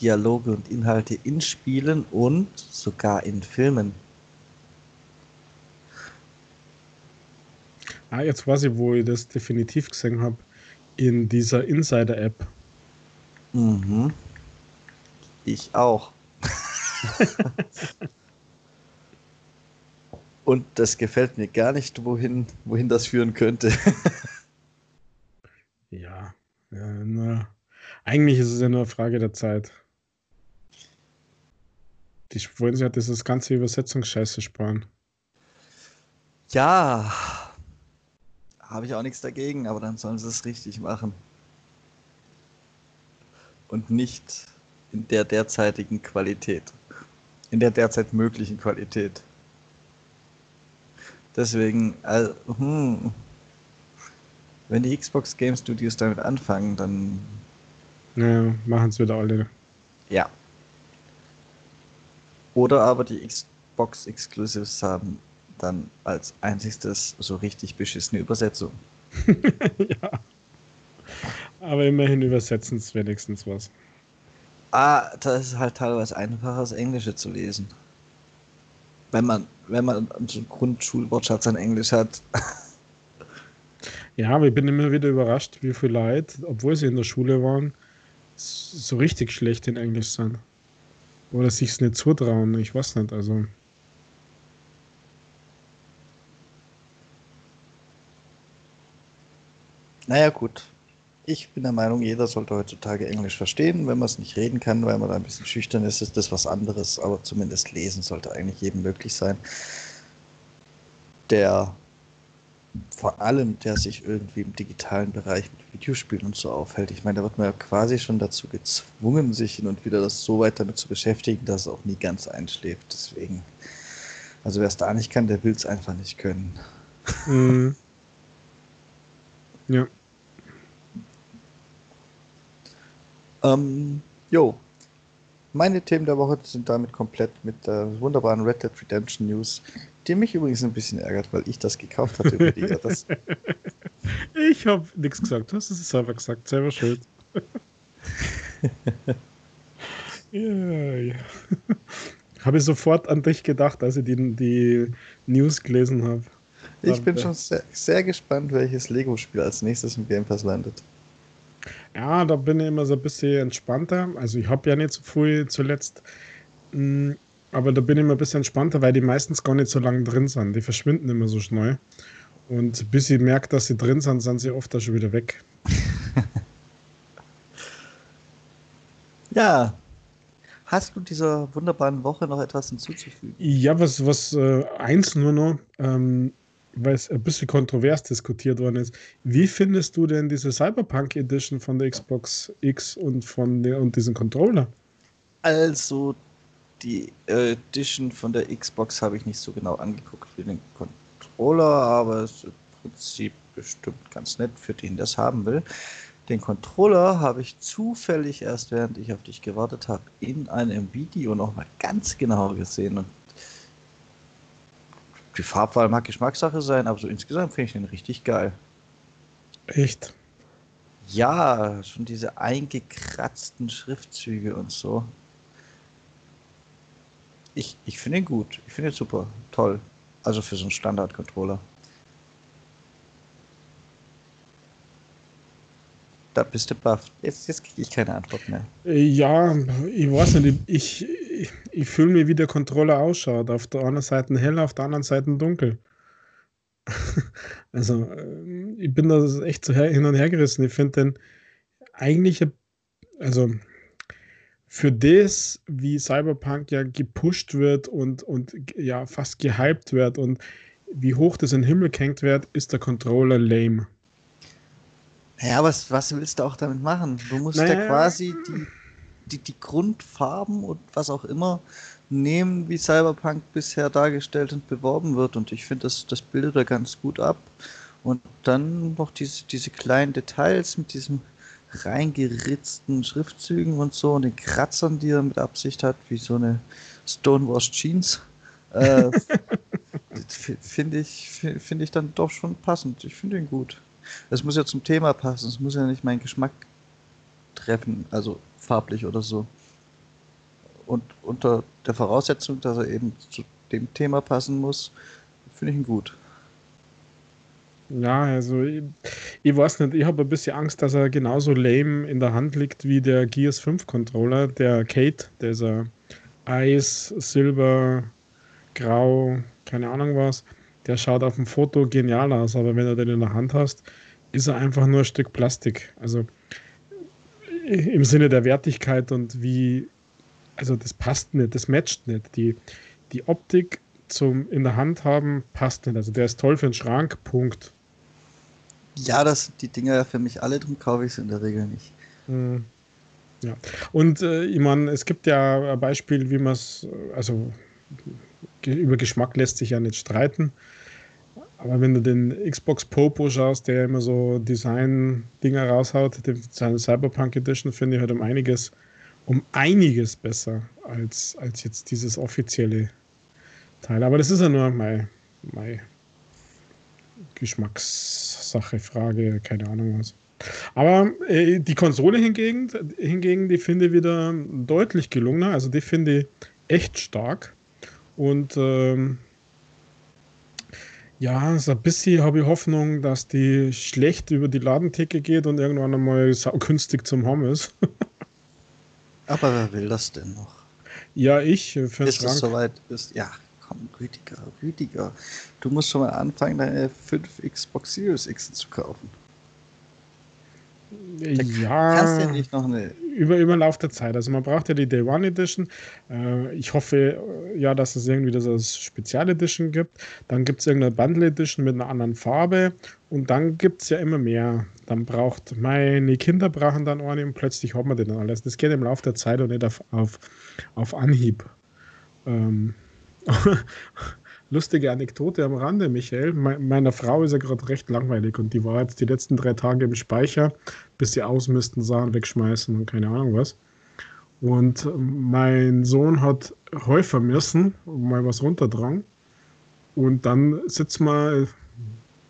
Dialoge und Inhalte in Spielen und sogar in Filmen. Ah, jetzt weiß ich, wo ich das definitiv gesehen habe. In dieser Insider-App. Mhm. Ich auch. <laughs> <laughs> und das gefällt mir gar nicht, wohin, wohin das führen könnte. <laughs> ja, ja na, eigentlich ist es ja nur eine Frage der Zeit. Die wollen sich ja dieses ganze Übersetzungsscheiße sparen. Ja, habe ich auch nichts dagegen, aber dann sollen sie es richtig machen. Und nicht in der derzeitigen Qualität. In der derzeit möglichen Qualität. Deswegen, also, hm, wenn die Xbox Game Studios damit anfangen, dann. Ja, machen es wieder alle. Ja. Oder aber die Xbox Exclusives haben dann als einziges so richtig beschissene Übersetzung. <laughs> ja. Aber immerhin übersetzen es wenigstens was. Ah, das ist halt teilweise einfacher, das Englische zu lesen. Wenn man, wenn man so einen Grundschulwortschatz an Englisch hat. Ja, aber ich bin immer wieder überrascht, wie viele Leute, obwohl sie in der Schule waren, so richtig schlecht in Englisch sind. Oder sich es nicht zutrauen, ich weiß nicht, also. Naja, gut. Ich bin der Meinung, jeder sollte heutzutage Englisch verstehen. Wenn man es nicht reden kann, weil man da ein bisschen schüchtern ist, ist das was anderes. Aber zumindest lesen sollte eigentlich jedem möglich sein. Der vor allem, der sich irgendwie im digitalen Bereich mit Videospielen und so aufhält. Ich meine, da wird man ja quasi schon dazu gezwungen, sich hin und wieder das so weit damit zu beschäftigen, dass es auch nie ganz einschläft. Deswegen, also wer es da nicht kann, der will es einfach nicht können. Mhm. Ja. Ähm, jo. Meine Themen der Woche sind damit komplett mit der wunderbaren Red Dead Redemption News, die mich übrigens ein bisschen ärgert, weil ich das gekauft hatte über die das <laughs> Ich habe nichts gesagt, du hast es selber gesagt, selber schuld. <laughs> ja, ja. Habe ich sofort an dich gedacht, als ich die, die News gelesen habe. Ich bin schon sehr, sehr gespannt, welches Lego-Spiel als nächstes im Game Pass landet. Ja, da bin ich immer so ein bisschen entspannter. Also ich habe ja nicht so viel zuletzt, mm, aber da bin ich immer ein bisschen entspannter, weil die meistens gar nicht so lange drin sind. Die verschwinden immer so schnell. Und bis ich merke, dass sie drin sind, sind sie oft auch schon wieder weg. <laughs> ja. Hast du dieser wunderbaren Woche noch etwas hinzuzufügen? Ja, was, was äh, eins nur noch. Ähm, weil es ein bisschen kontrovers diskutiert worden ist. Wie findest du denn diese Cyberpunk Edition von der Xbox X und von der und diesen Controller? Also die Edition von der Xbox habe ich nicht so genau angeguckt wie den Controller, aber es ist im Prinzip bestimmt ganz nett für den, der es haben will. Den Controller habe ich zufällig erst während ich auf dich gewartet habe in einem Video nochmal ganz genau gesehen und die Farbwahl mag Geschmackssache sein, aber so insgesamt finde ich den richtig geil. Echt? Ja, schon diese eingekratzten Schriftzüge und so. Ich, ich finde ihn gut. Ich finde ihn super. Toll. Also für so einen Standard-Controller. Da bist du baff. Jetzt, jetzt kriege ich keine Antwort mehr. Ja, ich weiß nicht. Ich, ich, ich fühle mir, wie der Controller ausschaut. Auf der einen Seite hell, auf der anderen Seite dunkel. <laughs> also, äh, ich bin da echt so hin und her gerissen. Ich finde den eigentlich, also für das, wie Cyberpunk ja gepusht wird und, und ja fast gehypt wird und wie hoch das in den Himmel gehängt wird, ist der Controller lame. Ja, was, was willst du auch damit machen? Du musst naja. ja quasi die, die, die Grundfarben und was auch immer nehmen, wie Cyberpunk bisher dargestellt und beworben wird. Und ich finde, das, das bildet er ganz gut ab. Und dann noch diese, diese kleinen Details mit diesen reingeritzten Schriftzügen und so und den Kratzern, die er mit Absicht hat, wie so eine Stonewashed Jeans. Äh, <laughs> finde ich, find ich dann doch schon passend. Ich finde ihn gut. Es muss ja zum Thema passen. Es muss ja nicht meinen Geschmack treffen. Also farblich oder so. Und unter der Voraussetzung, dass er eben zu dem Thema passen muss, finde ich ihn gut. Ja, also ich, ich weiß nicht, ich habe ein bisschen Angst, dass er genauso lame in der Hand liegt wie der Gears 5 Controller, der Kate, dieser Eis, Silber, Grau, keine Ahnung was. Der schaut auf dem Foto genial aus, aber wenn du den in der Hand hast, ist er einfach nur ein Stück Plastik. Also im Sinne der Wertigkeit und wie, also das passt nicht, das matcht nicht. Die, die Optik zum in der Hand haben passt nicht. Also der ist toll für den Schrank, Punkt. Ja, das die Dinger für mich alle, drum kaufe ich sie in der Regel nicht. Hm. Ja, und äh, ich meine, es gibt ja ein Beispiel, wie man es, also über Geschmack lässt sich ja nicht streiten. Aber wenn du den Xbox Popo schaust, der immer so Design-Dinger raushaut, seine Cyberpunk Edition finde ich halt um einiges, um einiges besser als, als jetzt dieses offizielle Teil. Aber das ist ja nur meine, meine Geschmackssache, Frage, keine Ahnung was. Aber äh, die Konsole hingegen, hingegen, die finde ich wieder deutlich gelungener. Also die finde ich echt stark. Und ähm, ja, so ein bisschen habe ich Hoffnung, dass die schlecht über die Ladentheke geht und irgendwann einmal saukünstig zum haben ist. <laughs> Aber wer will das denn noch? Ja, ich. Für Bis es soweit ist. Ja, komm, Rüdiger, Rüdiger. Du musst schon mal anfangen, deine 5 Xbox Series X zu kaufen. Ja. Du nicht noch eine. Über, über Lauf der Zeit. Also man braucht ja die Day One Edition. Äh, ich hoffe äh, ja, dass es irgendwie das als Spezial Edition gibt. Dann gibt es irgendeine Bundle Edition mit einer anderen Farbe. Und dann gibt es ja immer mehr. Dann braucht meine Kinder brauchen dann eine und plötzlich haben wir den dann alles. Das geht im Lauf der Zeit und nicht auf, auf, auf Anhieb. Ähm. <laughs> lustige Anekdote am Rande, Michael. Me meiner Frau ist ja gerade recht langweilig und die war jetzt die letzten drei Tage im Speicher, bis sie ausmisten, Sachen wegschmeißen und keine Ahnung was. Und mein Sohn hat Häufer müssen, mal was runterdrang. Und dann sitzt man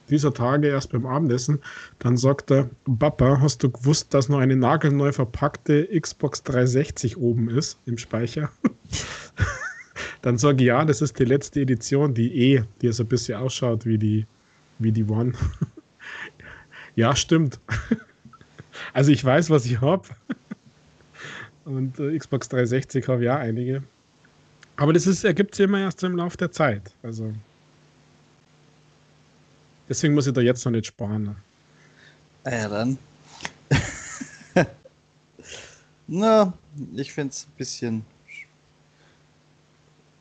dieser Tage erst beim Abendessen. Dann sagt er, Papa, hast du gewusst, dass noch eine nagelneu verpackte Xbox 360 oben ist im Speicher? <laughs> Dann sage ich, ja, das ist die letzte Edition, die E, die so ein bisschen ausschaut wie die, wie die One. <laughs> ja, stimmt. <laughs> also ich weiß, was ich habe. <laughs> Und äh, Xbox 360 habe ja einige. Aber das ist, ergibt sich immer erst im Laufe der Zeit. Also deswegen muss ich da jetzt noch nicht sparen. Ah ja, dann. Na, ich finde es ein bisschen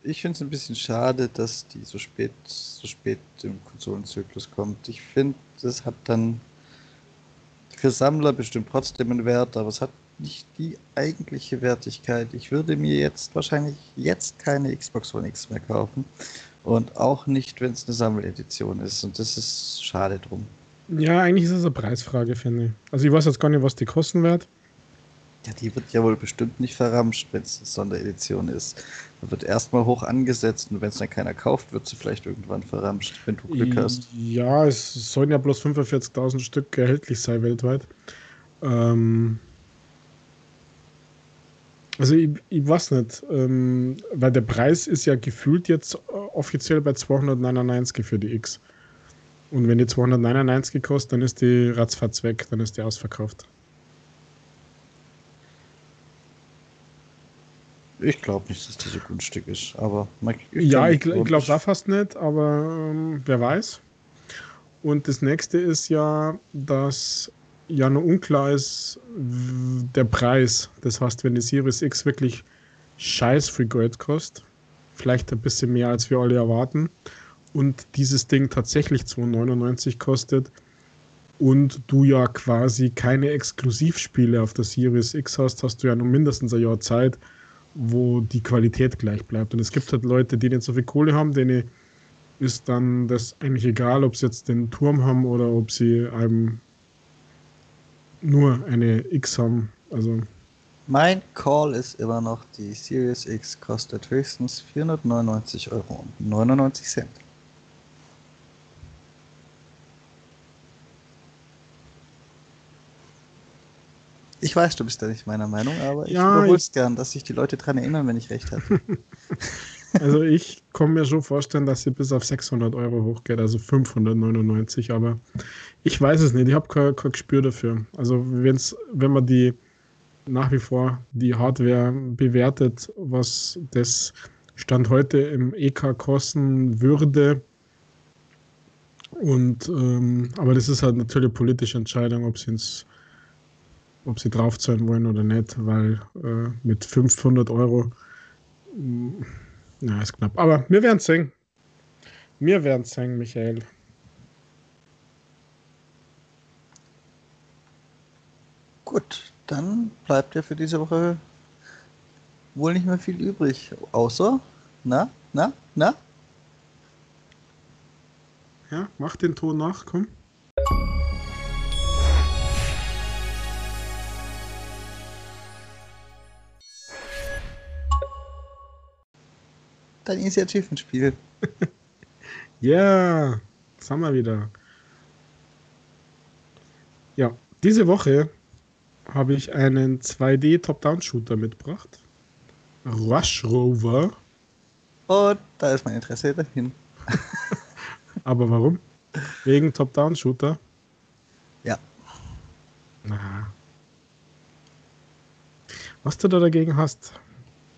ich finde es ein bisschen schade, dass die so spät, so spät im Konsolenzyklus kommt. Ich finde, das hat dann für Sammler bestimmt trotzdem einen Wert, aber es hat nicht die eigentliche Wertigkeit. Ich würde mir jetzt wahrscheinlich jetzt keine Xbox One X mehr kaufen und auch nicht, wenn es eine Sammeledition ist. Und das ist schade drum. Ja, eigentlich ist es eine Preisfrage, finde ich. Also ich weiß jetzt gar nicht, was die kosten wird. Ja, die wird ja wohl bestimmt nicht verramscht, wenn es eine Sonderedition ist. Da wird erstmal hoch angesetzt und wenn es dann keiner kauft, wird sie vielleicht irgendwann verramscht, wenn du Glück hast. Ja, es sollen ja bloß 45.000 Stück erhältlich sein weltweit. Ähm also ich, ich weiß nicht, ähm, weil der Preis ist ja gefühlt jetzt äh, offiziell bei 299 für die X. Und wenn die 299 kostet, dann ist die ratzfatz weg, dann ist die ausverkauft. Ich glaube nicht, dass das so günstig ist, aber ich ja, ich, ich glaube da fast nicht, aber ähm, wer weiß. Und das nächste ist ja, dass ja noch unklar ist der Preis. Das heißt, wenn die Series X wirklich scheiß viel Geld kostet, vielleicht ein bisschen mehr als wir alle erwarten, und dieses Ding tatsächlich 2,99 kostet und du ja quasi keine Exklusivspiele auf der Series X hast, hast du ja noch mindestens ein Jahr Zeit, wo die Qualität gleich bleibt. Und es gibt halt Leute, die nicht so viel Kohle haben, denen ist dann das eigentlich egal, ob sie jetzt den Turm haben oder ob sie einem nur eine X haben. Also mein Call ist immer noch, die Series X kostet höchstens 499 Euro und 99 Cent. Ich weiß, du bist da nicht meiner Meinung, aber ich ja, wiederhole es gern, dass sich die Leute daran erinnern, wenn ich recht habe. <laughs> also ich kann mir schon vorstellen, dass sie bis auf 600 Euro hochgeht, also 599, aber ich weiß es nicht, ich habe kein, kein Gespür dafür. Also wenn's, wenn man die nach wie vor die Hardware bewertet, was das Stand heute im EK kosten würde, und ähm, aber das ist halt natürlich eine politische Entscheidung, ob sie ins ob sie draufzahlen wollen oder nicht, weil äh, mit 500 Euro, mh, na, ist knapp. Aber wir werden sehen. Wir werden sehen, Michael. Gut, dann bleibt ja für diese Woche wohl nicht mehr viel übrig, außer, na, na, na? Ja, mach den Ton nach, komm. Dein Initiativenspiel. Ja, yeah, <laughs> das haben wir wieder. Ja, diese Woche habe ich einen 2D Top-Down-Shooter mitgebracht. Rush Rover. Und da ist mein Interesse dahin. <laughs> Aber warum? Wegen Top-Down-Shooter? Ja. Na. Was du da dagegen hast?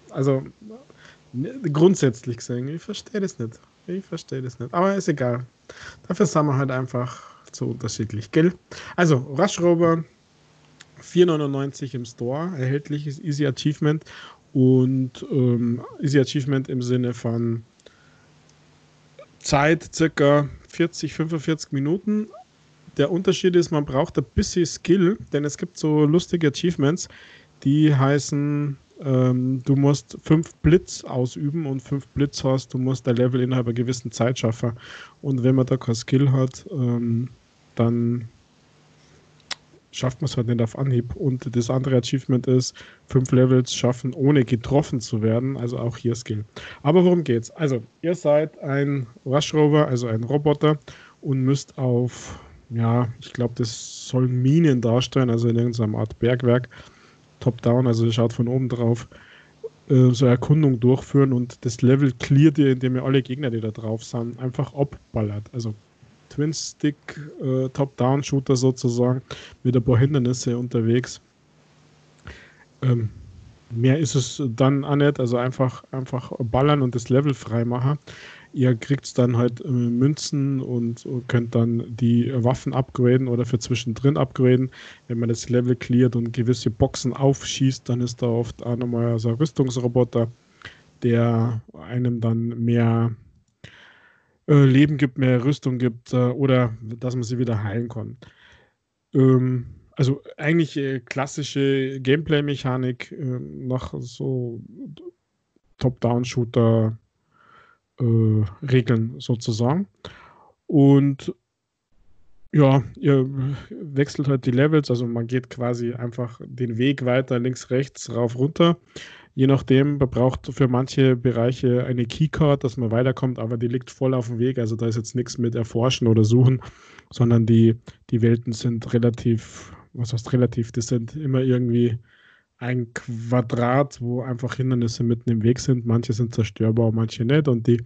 Also, grundsätzlich gesehen, ich verstehe das nicht. Ich verstehe das nicht. Aber ist egal. Dafür sind wir halt einfach zu unterschiedlich, gell? Also, Rush Rover 4,99 im Store, erhältliches Easy Achievement und ähm, Easy Achievement im Sinne von Zeit circa 40, 45 Minuten. Der Unterschied ist, man braucht ein bisschen Skill, denn es gibt so lustige Achievements, die heißen, ähm, du musst fünf Blitz ausüben und fünf Blitz hast, du musst der Level innerhalb einer gewissen Zeit schaffen. Und wenn man da kein Skill hat, ähm, dann schafft man es halt nicht auf Anhieb. Und das andere Achievement ist, fünf Levels schaffen, ohne getroffen zu werden. Also auch hier Skill. Aber worum geht's? Also, ihr seid ein Rush Rover, also ein Roboter, und müsst auf, ja, ich glaube, das sollen Minen darstellen, also in irgendeiner Art Bergwerk, top-down, also ihr schaut von oben drauf, äh, so Erkundung durchführen und das Level cleart ihr, indem ihr alle Gegner, die da drauf sind, einfach abballert. Also Twin-Stick äh, Top-Down-Shooter sozusagen mit ein paar Hindernisse unterwegs. Ähm, mehr ist es dann auch nicht, also einfach, einfach ballern und das Level freimachen. Ihr kriegt dann halt äh, Münzen und könnt dann die Waffen upgraden oder für zwischendrin upgraden. Wenn man das Level cleart und gewisse Boxen aufschießt, dann ist da oft auch nochmal so ein Rüstungsroboter, der einem dann mehr äh, Leben gibt, mehr Rüstung gibt äh, oder dass man sie wieder heilen kann. Ähm, also eigentlich äh, klassische Gameplay-Mechanik äh, nach so Top-Down-Shooter äh, Regeln sozusagen. Und ja, ihr wechselt halt die Levels, also man geht quasi einfach den Weg weiter, links, rechts, rauf, runter Je nachdem, man braucht für manche Bereiche eine Keycard, dass man weiterkommt, aber die liegt voll auf dem Weg. Also da ist jetzt nichts mit Erforschen oder Suchen, sondern die, die Welten sind relativ, was heißt relativ, die sind immer irgendwie ein Quadrat, wo einfach Hindernisse mitten im Weg sind. Manche sind zerstörbar, manche nicht. Und die,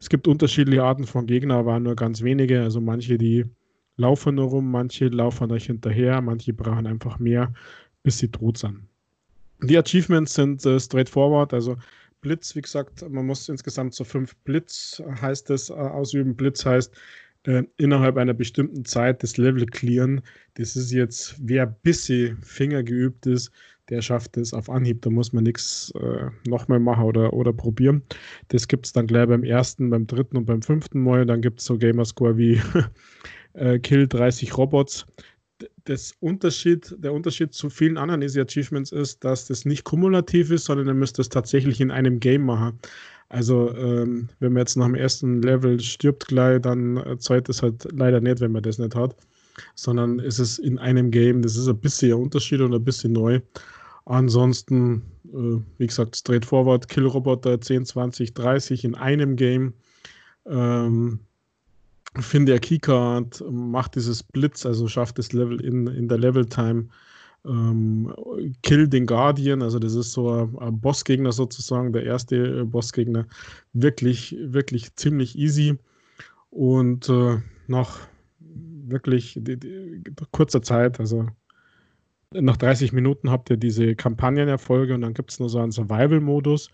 es gibt unterschiedliche Arten von Gegnern, aber nur ganz wenige. Also manche, die laufen nur rum, manche laufen euch hinterher, manche brauchen einfach mehr, bis sie tot sind. Die Achievements sind äh, straightforward, also Blitz, wie gesagt, man muss insgesamt so fünf Blitz, heißt es, äh, ausüben. Blitz heißt, äh, innerhalb einer bestimmten Zeit das Level clearen. Das ist jetzt, wer ein bisschen Finger geübt ist, der schafft es auf Anhieb. Da muss man nichts äh, nochmal machen oder, oder probieren. Das gibt es dann gleich beim ersten, beim dritten und beim fünften Mal. Dann gibt es so Gamerscore wie <laughs> äh, Kill 30 Robots das Unterschied, der Unterschied zu vielen anderen Easy Achievements ist, dass das nicht kumulativ ist, sondern ihr müsst das tatsächlich in einem Game machen. Also, ähm, wenn man jetzt nach dem ersten Level stirbt gleich, dann zahlt es halt leider nicht, wenn man das nicht hat. Sondern ist es in einem Game. Das ist ein bisschen ein Unterschied und ein bisschen neu. Ansonsten, äh, wie gesagt, straightforward, Killroboter 10, 20, 30 in einem Game. Ähm, finde der Keycard, macht dieses Blitz, also schafft das Level in, in der Level-Time. Ähm, Kill den Guardian, also das ist so ein, ein Bossgegner sozusagen, der erste äh, Bossgegner. Wirklich, wirklich ziemlich easy. Und äh, nach wirklich die, die, kurzer Zeit, also nach 30 Minuten habt ihr diese Kampagnenerfolge und dann gibt es nur so einen Survival-Modus.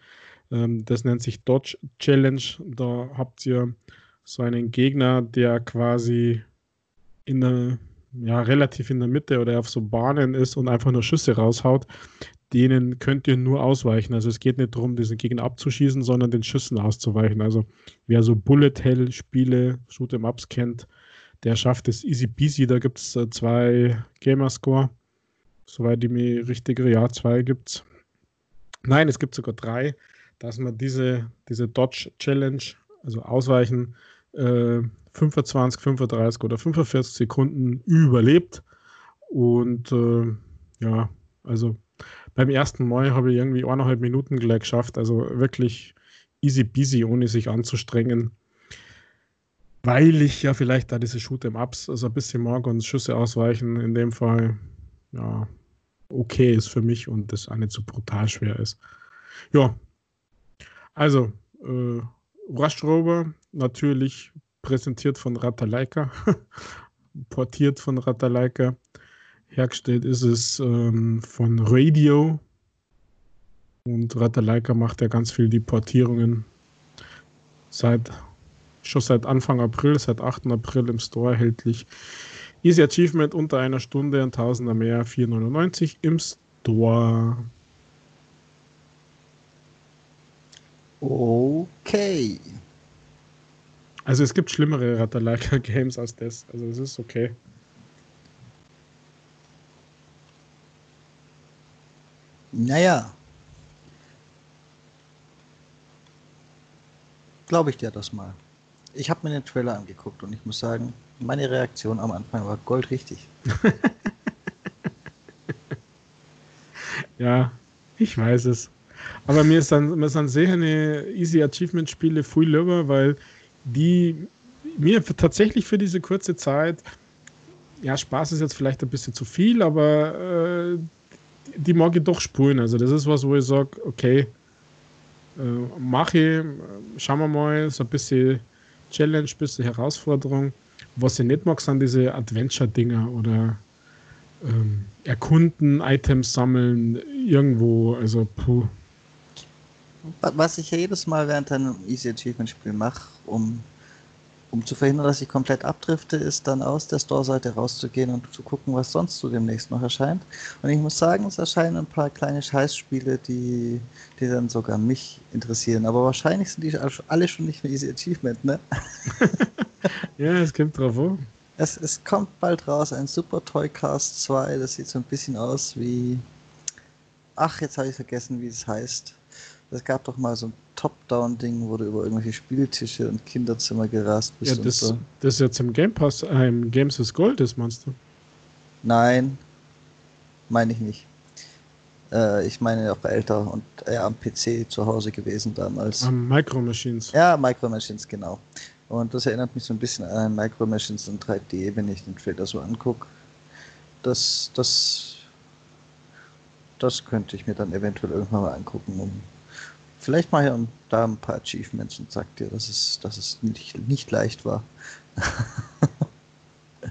Ähm, das nennt sich Dodge Challenge. Da habt ihr so einen Gegner, der quasi in der, ja, relativ in der Mitte oder auf so Bahnen ist und einfach nur Schüsse raushaut, denen könnt ihr nur ausweichen. Also es geht nicht darum, diesen Gegner abzuschießen, sondern den Schüssen auszuweichen. Also wer so Bullet Hell Spiele, Shoot'em Ups kennt, der schafft es easy peasy. Da gibt es äh, zwei Gamerscore. Soweit ich mich richtig ja, zwei gibt es. Nein, es gibt sogar drei, dass man diese, diese Dodge Challenge, also Ausweichen, äh, 25, 35 oder 45 Sekunden überlebt. Und äh, ja, also beim ersten Mal habe ich irgendwie eineinhalb Minuten gleich geschafft. Also wirklich easy peasy, ohne sich anzustrengen. Weil ich ja vielleicht da diese Shoot'em-Ups also ein bisschen mag und Schüsse ausweichen in dem Fall ja okay ist für mich und das nicht so brutal schwer ist. Ja, also äh, Rush Rover, natürlich präsentiert von Ratalaika, <laughs> portiert von Ratalaika. Hergestellt ist es ähm, von Radio. Und Ratalaika macht ja ganz viel die Portierungen seit schon seit Anfang April, seit 8. April im Store erhältlich. Easy Achievement unter einer Stunde, ein Tausender mehr, 4,99 im Store. Okay. Also es gibt schlimmere Ratalaika <laughs> Games als das. Also es ist okay. Naja. Glaube ich dir das mal. Ich habe mir den Trailer angeguckt und ich muss sagen, meine Reaktion am Anfang war goldrichtig. ja, ich weiß es. Aber mir dann, mir sind sehr eine Easy Achievement Spiele viel lieber, weil die mir tatsächlich für diese kurze Zeit, ja, Spaß ist jetzt vielleicht ein bisschen zu viel, aber äh, die mag ich doch spulen. Also das ist was, wo ich sage, okay, äh, mache ich, schauen wir mal, so ein bisschen Challenge, ein bisschen Herausforderung. Was ich nicht mag, sind diese Adventure-Dinger oder ähm, erkunden, Items sammeln, irgendwo, also puh. Was ich ja jedes Mal während einem Easy Achievement Spiel mache, um um zu verhindern, dass ich komplett abdrifte, ist dann aus der Store-Seite rauszugehen und zu gucken, was sonst so demnächst noch erscheint. Und ich muss sagen, es erscheinen ein paar kleine Scheißspiele, die, die dann sogar mich interessieren. Aber wahrscheinlich sind die alle schon nicht mehr Easy Achievement, ne? <laughs> ja, es kommt drauf an. Es, es kommt bald raus, ein Super Toy Cast 2, das sieht so ein bisschen aus wie. Ach, jetzt habe ich vergessen, wie es heißt. Es gab doch mal so ein Top-Down-Ding, wo du über irgendwelche Spieltische und Kinderzimmer gerast bist. Ja, das, so. das jetzt im Game Pass, äh, im Games with Gold ist, meinst du? Nein, meine ich nicht. Äh, ich meine auch älter und eher am PC zu Hause gewesen damals. Am Micro Machines. Ja, Micro Machines, genau. Und das erinnert mich so ein bisschen an Micro Machines in 3D, wenn ich den Trailer so angucke. Das, das, das könnte ich mir dann eventuell irgendwann mal angucken, um Vielleicht mal hier da ein paar Achievements und sagt dir, dass es, dass es nicht, nicht leicht war. <laughs>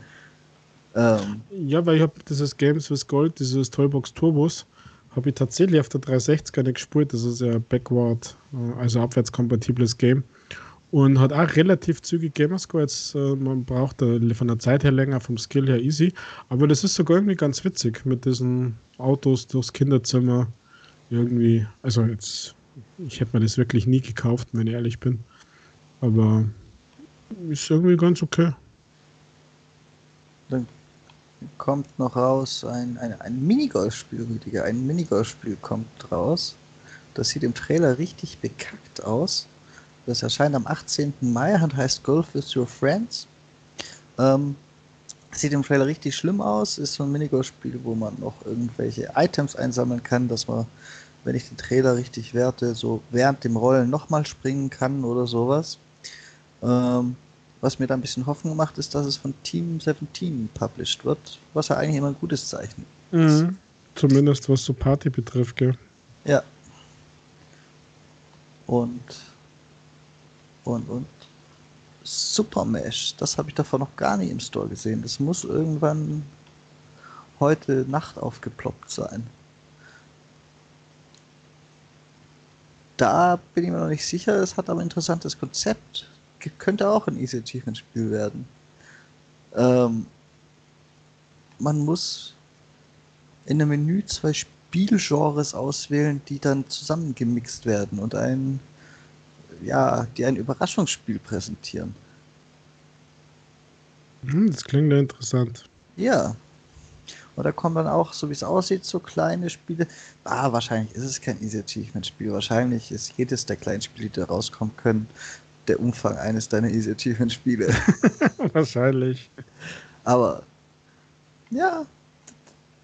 ähm. Ja, weil ich habe dieses Games with Gold, dieses Toybox Turbos, habe ich tatsächlich auf der 360 gar nicht gespielt. Das ist ja Backward, äh, also abwärtskompatibles Game. Und hat auch relativ zügig Gamerscore. Jetzt, äh, man braucht von der Zeit her länger, vom Skill her easy. Aber das ist sogar irgendwie ganz witzig mit diesen Autos durchs Kinderzimmer. Irgendwie, also jetzt ich hätte mir das wirklich nie gekauft, wenn ich ehrlich bin. Aber ist irgendwie ganz okay. Dann kommt noch raus ein, ein, ein Minigolfspiel, Rüdiger. Ein Minigolfspiel kommt raus. Das sieht im Trailer richtig bekackt aus. Das erscheint am 18. Mai und heißt Golf with Your Friends. Ähm, sieht im Trailer richtig schlimm aus. Ist so ein Minigolfspiel, wo man noch irgendwelche Items einsammeln kann, dass man wenn ich den Trailer richtig werte, so während dem Rollen nochmal springen kann oder sowas. Ähm, was mir da ein bisschen Hoffnung macht, ist, dass es von Team 17 published wird, was ja eigentlich immer ein gutes Zeichen ist. Mhm. Zumindest was so Party betrifft, gell? Ja. Und und und Super Mesh, das habe ich davor noch gar nicht im Store gesehen. Das muss irgendwann heute Nacht aufgeploppt sein. Da bin ich mir noch nicht sicher. Es hat aber ein interessantes Konzept. Könnte auch ein Easy Achievement Spiel werden. Ähm, man muss in einem Menü zwei Spielgenres auswählen, die dann zusammengemixt werden und ein, ja, die ein Überraschungsspiel präsentieren. Hm, das klingt ja interessant. Ja, und da kommen dann auch, so wie es aussieht, so kleine Spiele. Ah, wahrscheinlich ist es kein Easy Achievement Spiel. Wahrscheinlich ist jedes der kleinen Spiele, die da rauskommen können, der Umfang eines deiner Easy Achievement Spiele. <laughs> wahrscheinlich. Aber ja,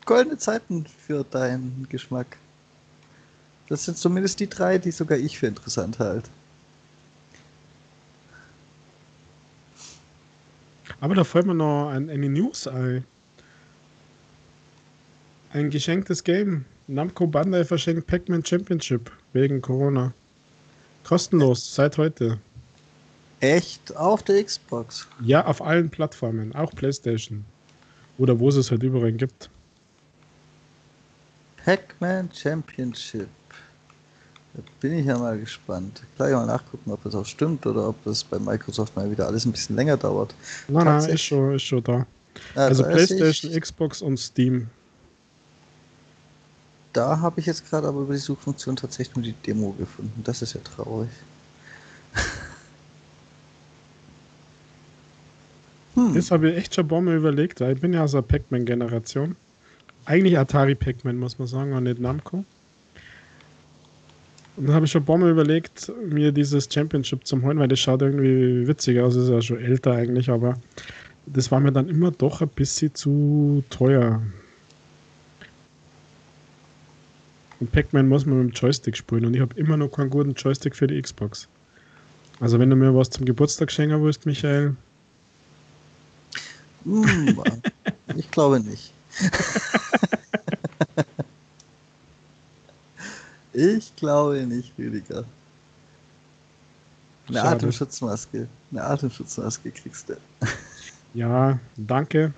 goldene Zeiten für deinen Geschmack. Das sind zumindest die drei, die sogar ich für interessant halte. Aber da fällt mir noch eine News ein. Ein geschenktes Game. Namco Bandai verschenkt Pac-Man Championship wegen Corona. Kostenlos, seit heute. Echt? Auf der Xbox? Ja, auf allen Plattformen, auch PlayStation. Oder wo es es halt überall gibt. Pac-Man Championship. Da bin ich ja mal gespannt. Gleich mal nachgucken, ob das auch stimmt oder ob das bei Microsoft mal wieder alles ein bisschen länger dauert. Nein, nein, ist schon, ist schon da. Ja, also da PlayStation, Xbox und Steam. Da habe ich jetzt gerade aber über die Suchfunktion tatsächlich nur die Demo gefunden. Das ist ja traurig. <laughs> hm. Das habe ich echt schon Bombe überlegt, ich bin ja aus der Pac-Man-Generation. Eigentlich Atari Pac-Man, muss man sagen, und nicht Namco. Und dann habe ich schon Bombe überlegt, mir dieses Championship zu holen, weil das schaut irgendwie witzig aus, ist ja schon älter eigentlich, aber das war mir dann immer doch ein bisschen zu teuer. Und Pac-Man muss man mit dem Joystick spielen und ich habe immer noch keinen guten Joystick für die Xbox. Also wenn du mir was zum Geburtstag schenken willst, Michael. Mm, <laughs> ich glaube nicht. ich glaube nicht, Rüdiger. Eine Schade. Atemschutzmaske. Eine Atemschutzmaske kriegst du. Ja, danke.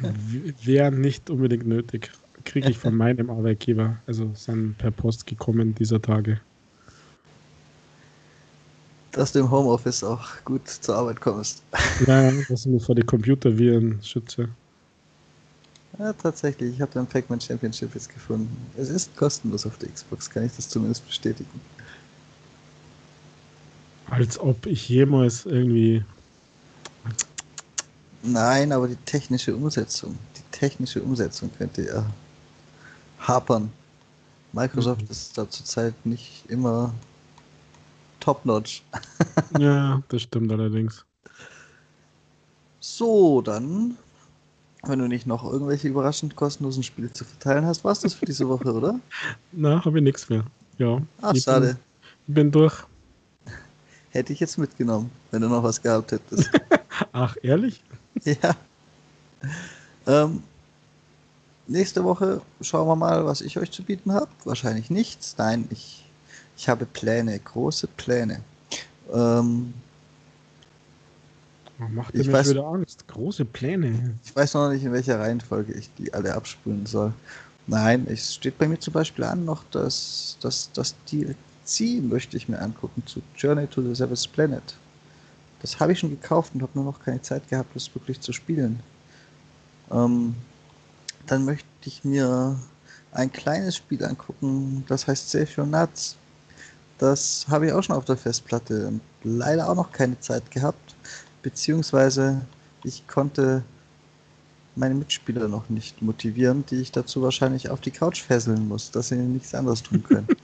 <laughs> Wäre nicht unbedingt nötig. Kriege ich von meinem Arbeitgeber. Also sind per Post gekommen dieser Tage. Dass du im Homeoffice auch gut zur Arbeit kommst. Ja, dass ich mir vor die Computerviren schütze. Ja, tatsächlich. Ich habe den Pac-Man Championship jetzt gefunden. Es ist kostenlos auf der Xbox, kann ich das zumindest bestätigen. Als ob ich jemals irgendwie. Nein, aber die technische Umsetzung. Die technische Umsetzung könnte ja hapern. Microsoft mhm. ist da zurzeit nicht immer top-notch. <laughs> ja, das stimmt allerdings. So, dann wenn du nicht noch irgendwelche überraschend kostenlosen Spiele zu verteilen hast, war es das für diese Woche, oder? <laughs> Na, habe ich nichts mehr. Ja. Ach, ich schade. Bin, bin durch. <laughs> Hätte ich jetzt mitgenommen, wenn du noch was gehabt hättest. Ach, ehrlich? Ja. Ähm, nächste Woche schauen wir mal, was ich euch zu bieten habe. Wahrscheinlich nichts. Nein, ich, ich habe Pläne, große Pläne. Ähm, Macht ich weiß, wieder Angst. Große Pläne. Ich weiß noch nicht, in welcher Reihenfolge ich die alle abspulen soll. Nein, es steht bei mir zum Beispiel an noch, dass das, das DLC möchte ich mir angucken zu Journey to the Seventh Planet. Das habe ich schon gekauft und habe nur noch keine Zeit gehabt, das wirklich zu spielen. Ähm, dann möchte ich mir ein kleines Spiel angucken, das heißt Save Your Nuts. Das habe ich auch schon auf der Festplatte und leider auch noch keine Zeit gehabt beziehungsweise ich konnte meine Mitspieler noch nicht motivieren, die ich dazu wahrscheinlich auf die Couch fesseln muss, dass sie nichts anderes tun können. <laughs>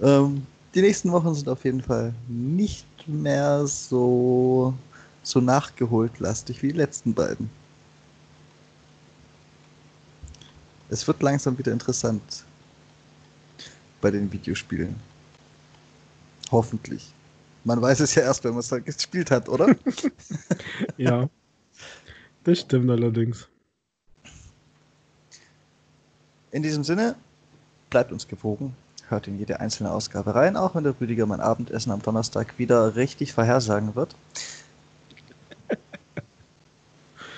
ähm, die nächsten Wochen sind auf jeden Fall nicht mehr so, so nachgeholt lastig wie die letzten beiden. Es wird langsam wieder interessant bei den Videospielen. Hoffentlich. Man weiß es ja erst, wenn man es halt gespielt hat, oder? <laughs> ja. Das stimmt allerdings. In diesem Sinne, bleibt uns gewogen. Hört in jede einzelne Ausgabe rein, auch wenn der Rüdiger mein Abendessen am Donnerstag wieder richtig vorhersagen wird.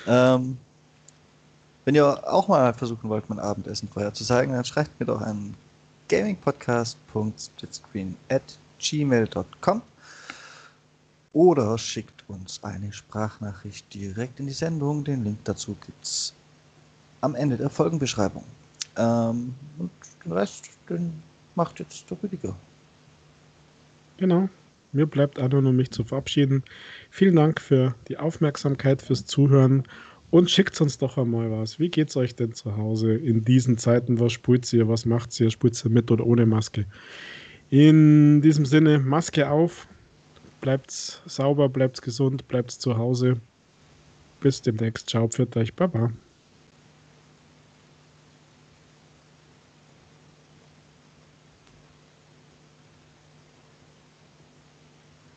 Ähm, wenn ihr auch mal versuchen wollt, mein Abendessen vorherzusagen, dann schreibt mir doch an gamingpodcast.splitscreen at gmail.com oder schickt uns eine Sprachnachricht direkt in die Sendung. Den Link dazu gibt es am Ende der Folgenbeschreibung. Ähm, und den Rest, den macht jetzt der Rüdiger. Genau. Mir bleibt auch nur mich zu verabschieden. Vielen Dank für die Aufmerksamkeit, fürs Zuhören und schickt uns doch einmal was. Wie geht's euch denn zu Hause in diesen Zeiten? Was spult ihr? Was macht ihr? Spult ihr mit oder ohne Maske? In diesem Sinne, Maske auf, bleibt sauber, bleibt gesund, bleibt zu Hause. Bis demnächst. Ciao, pfiat euch, Baba.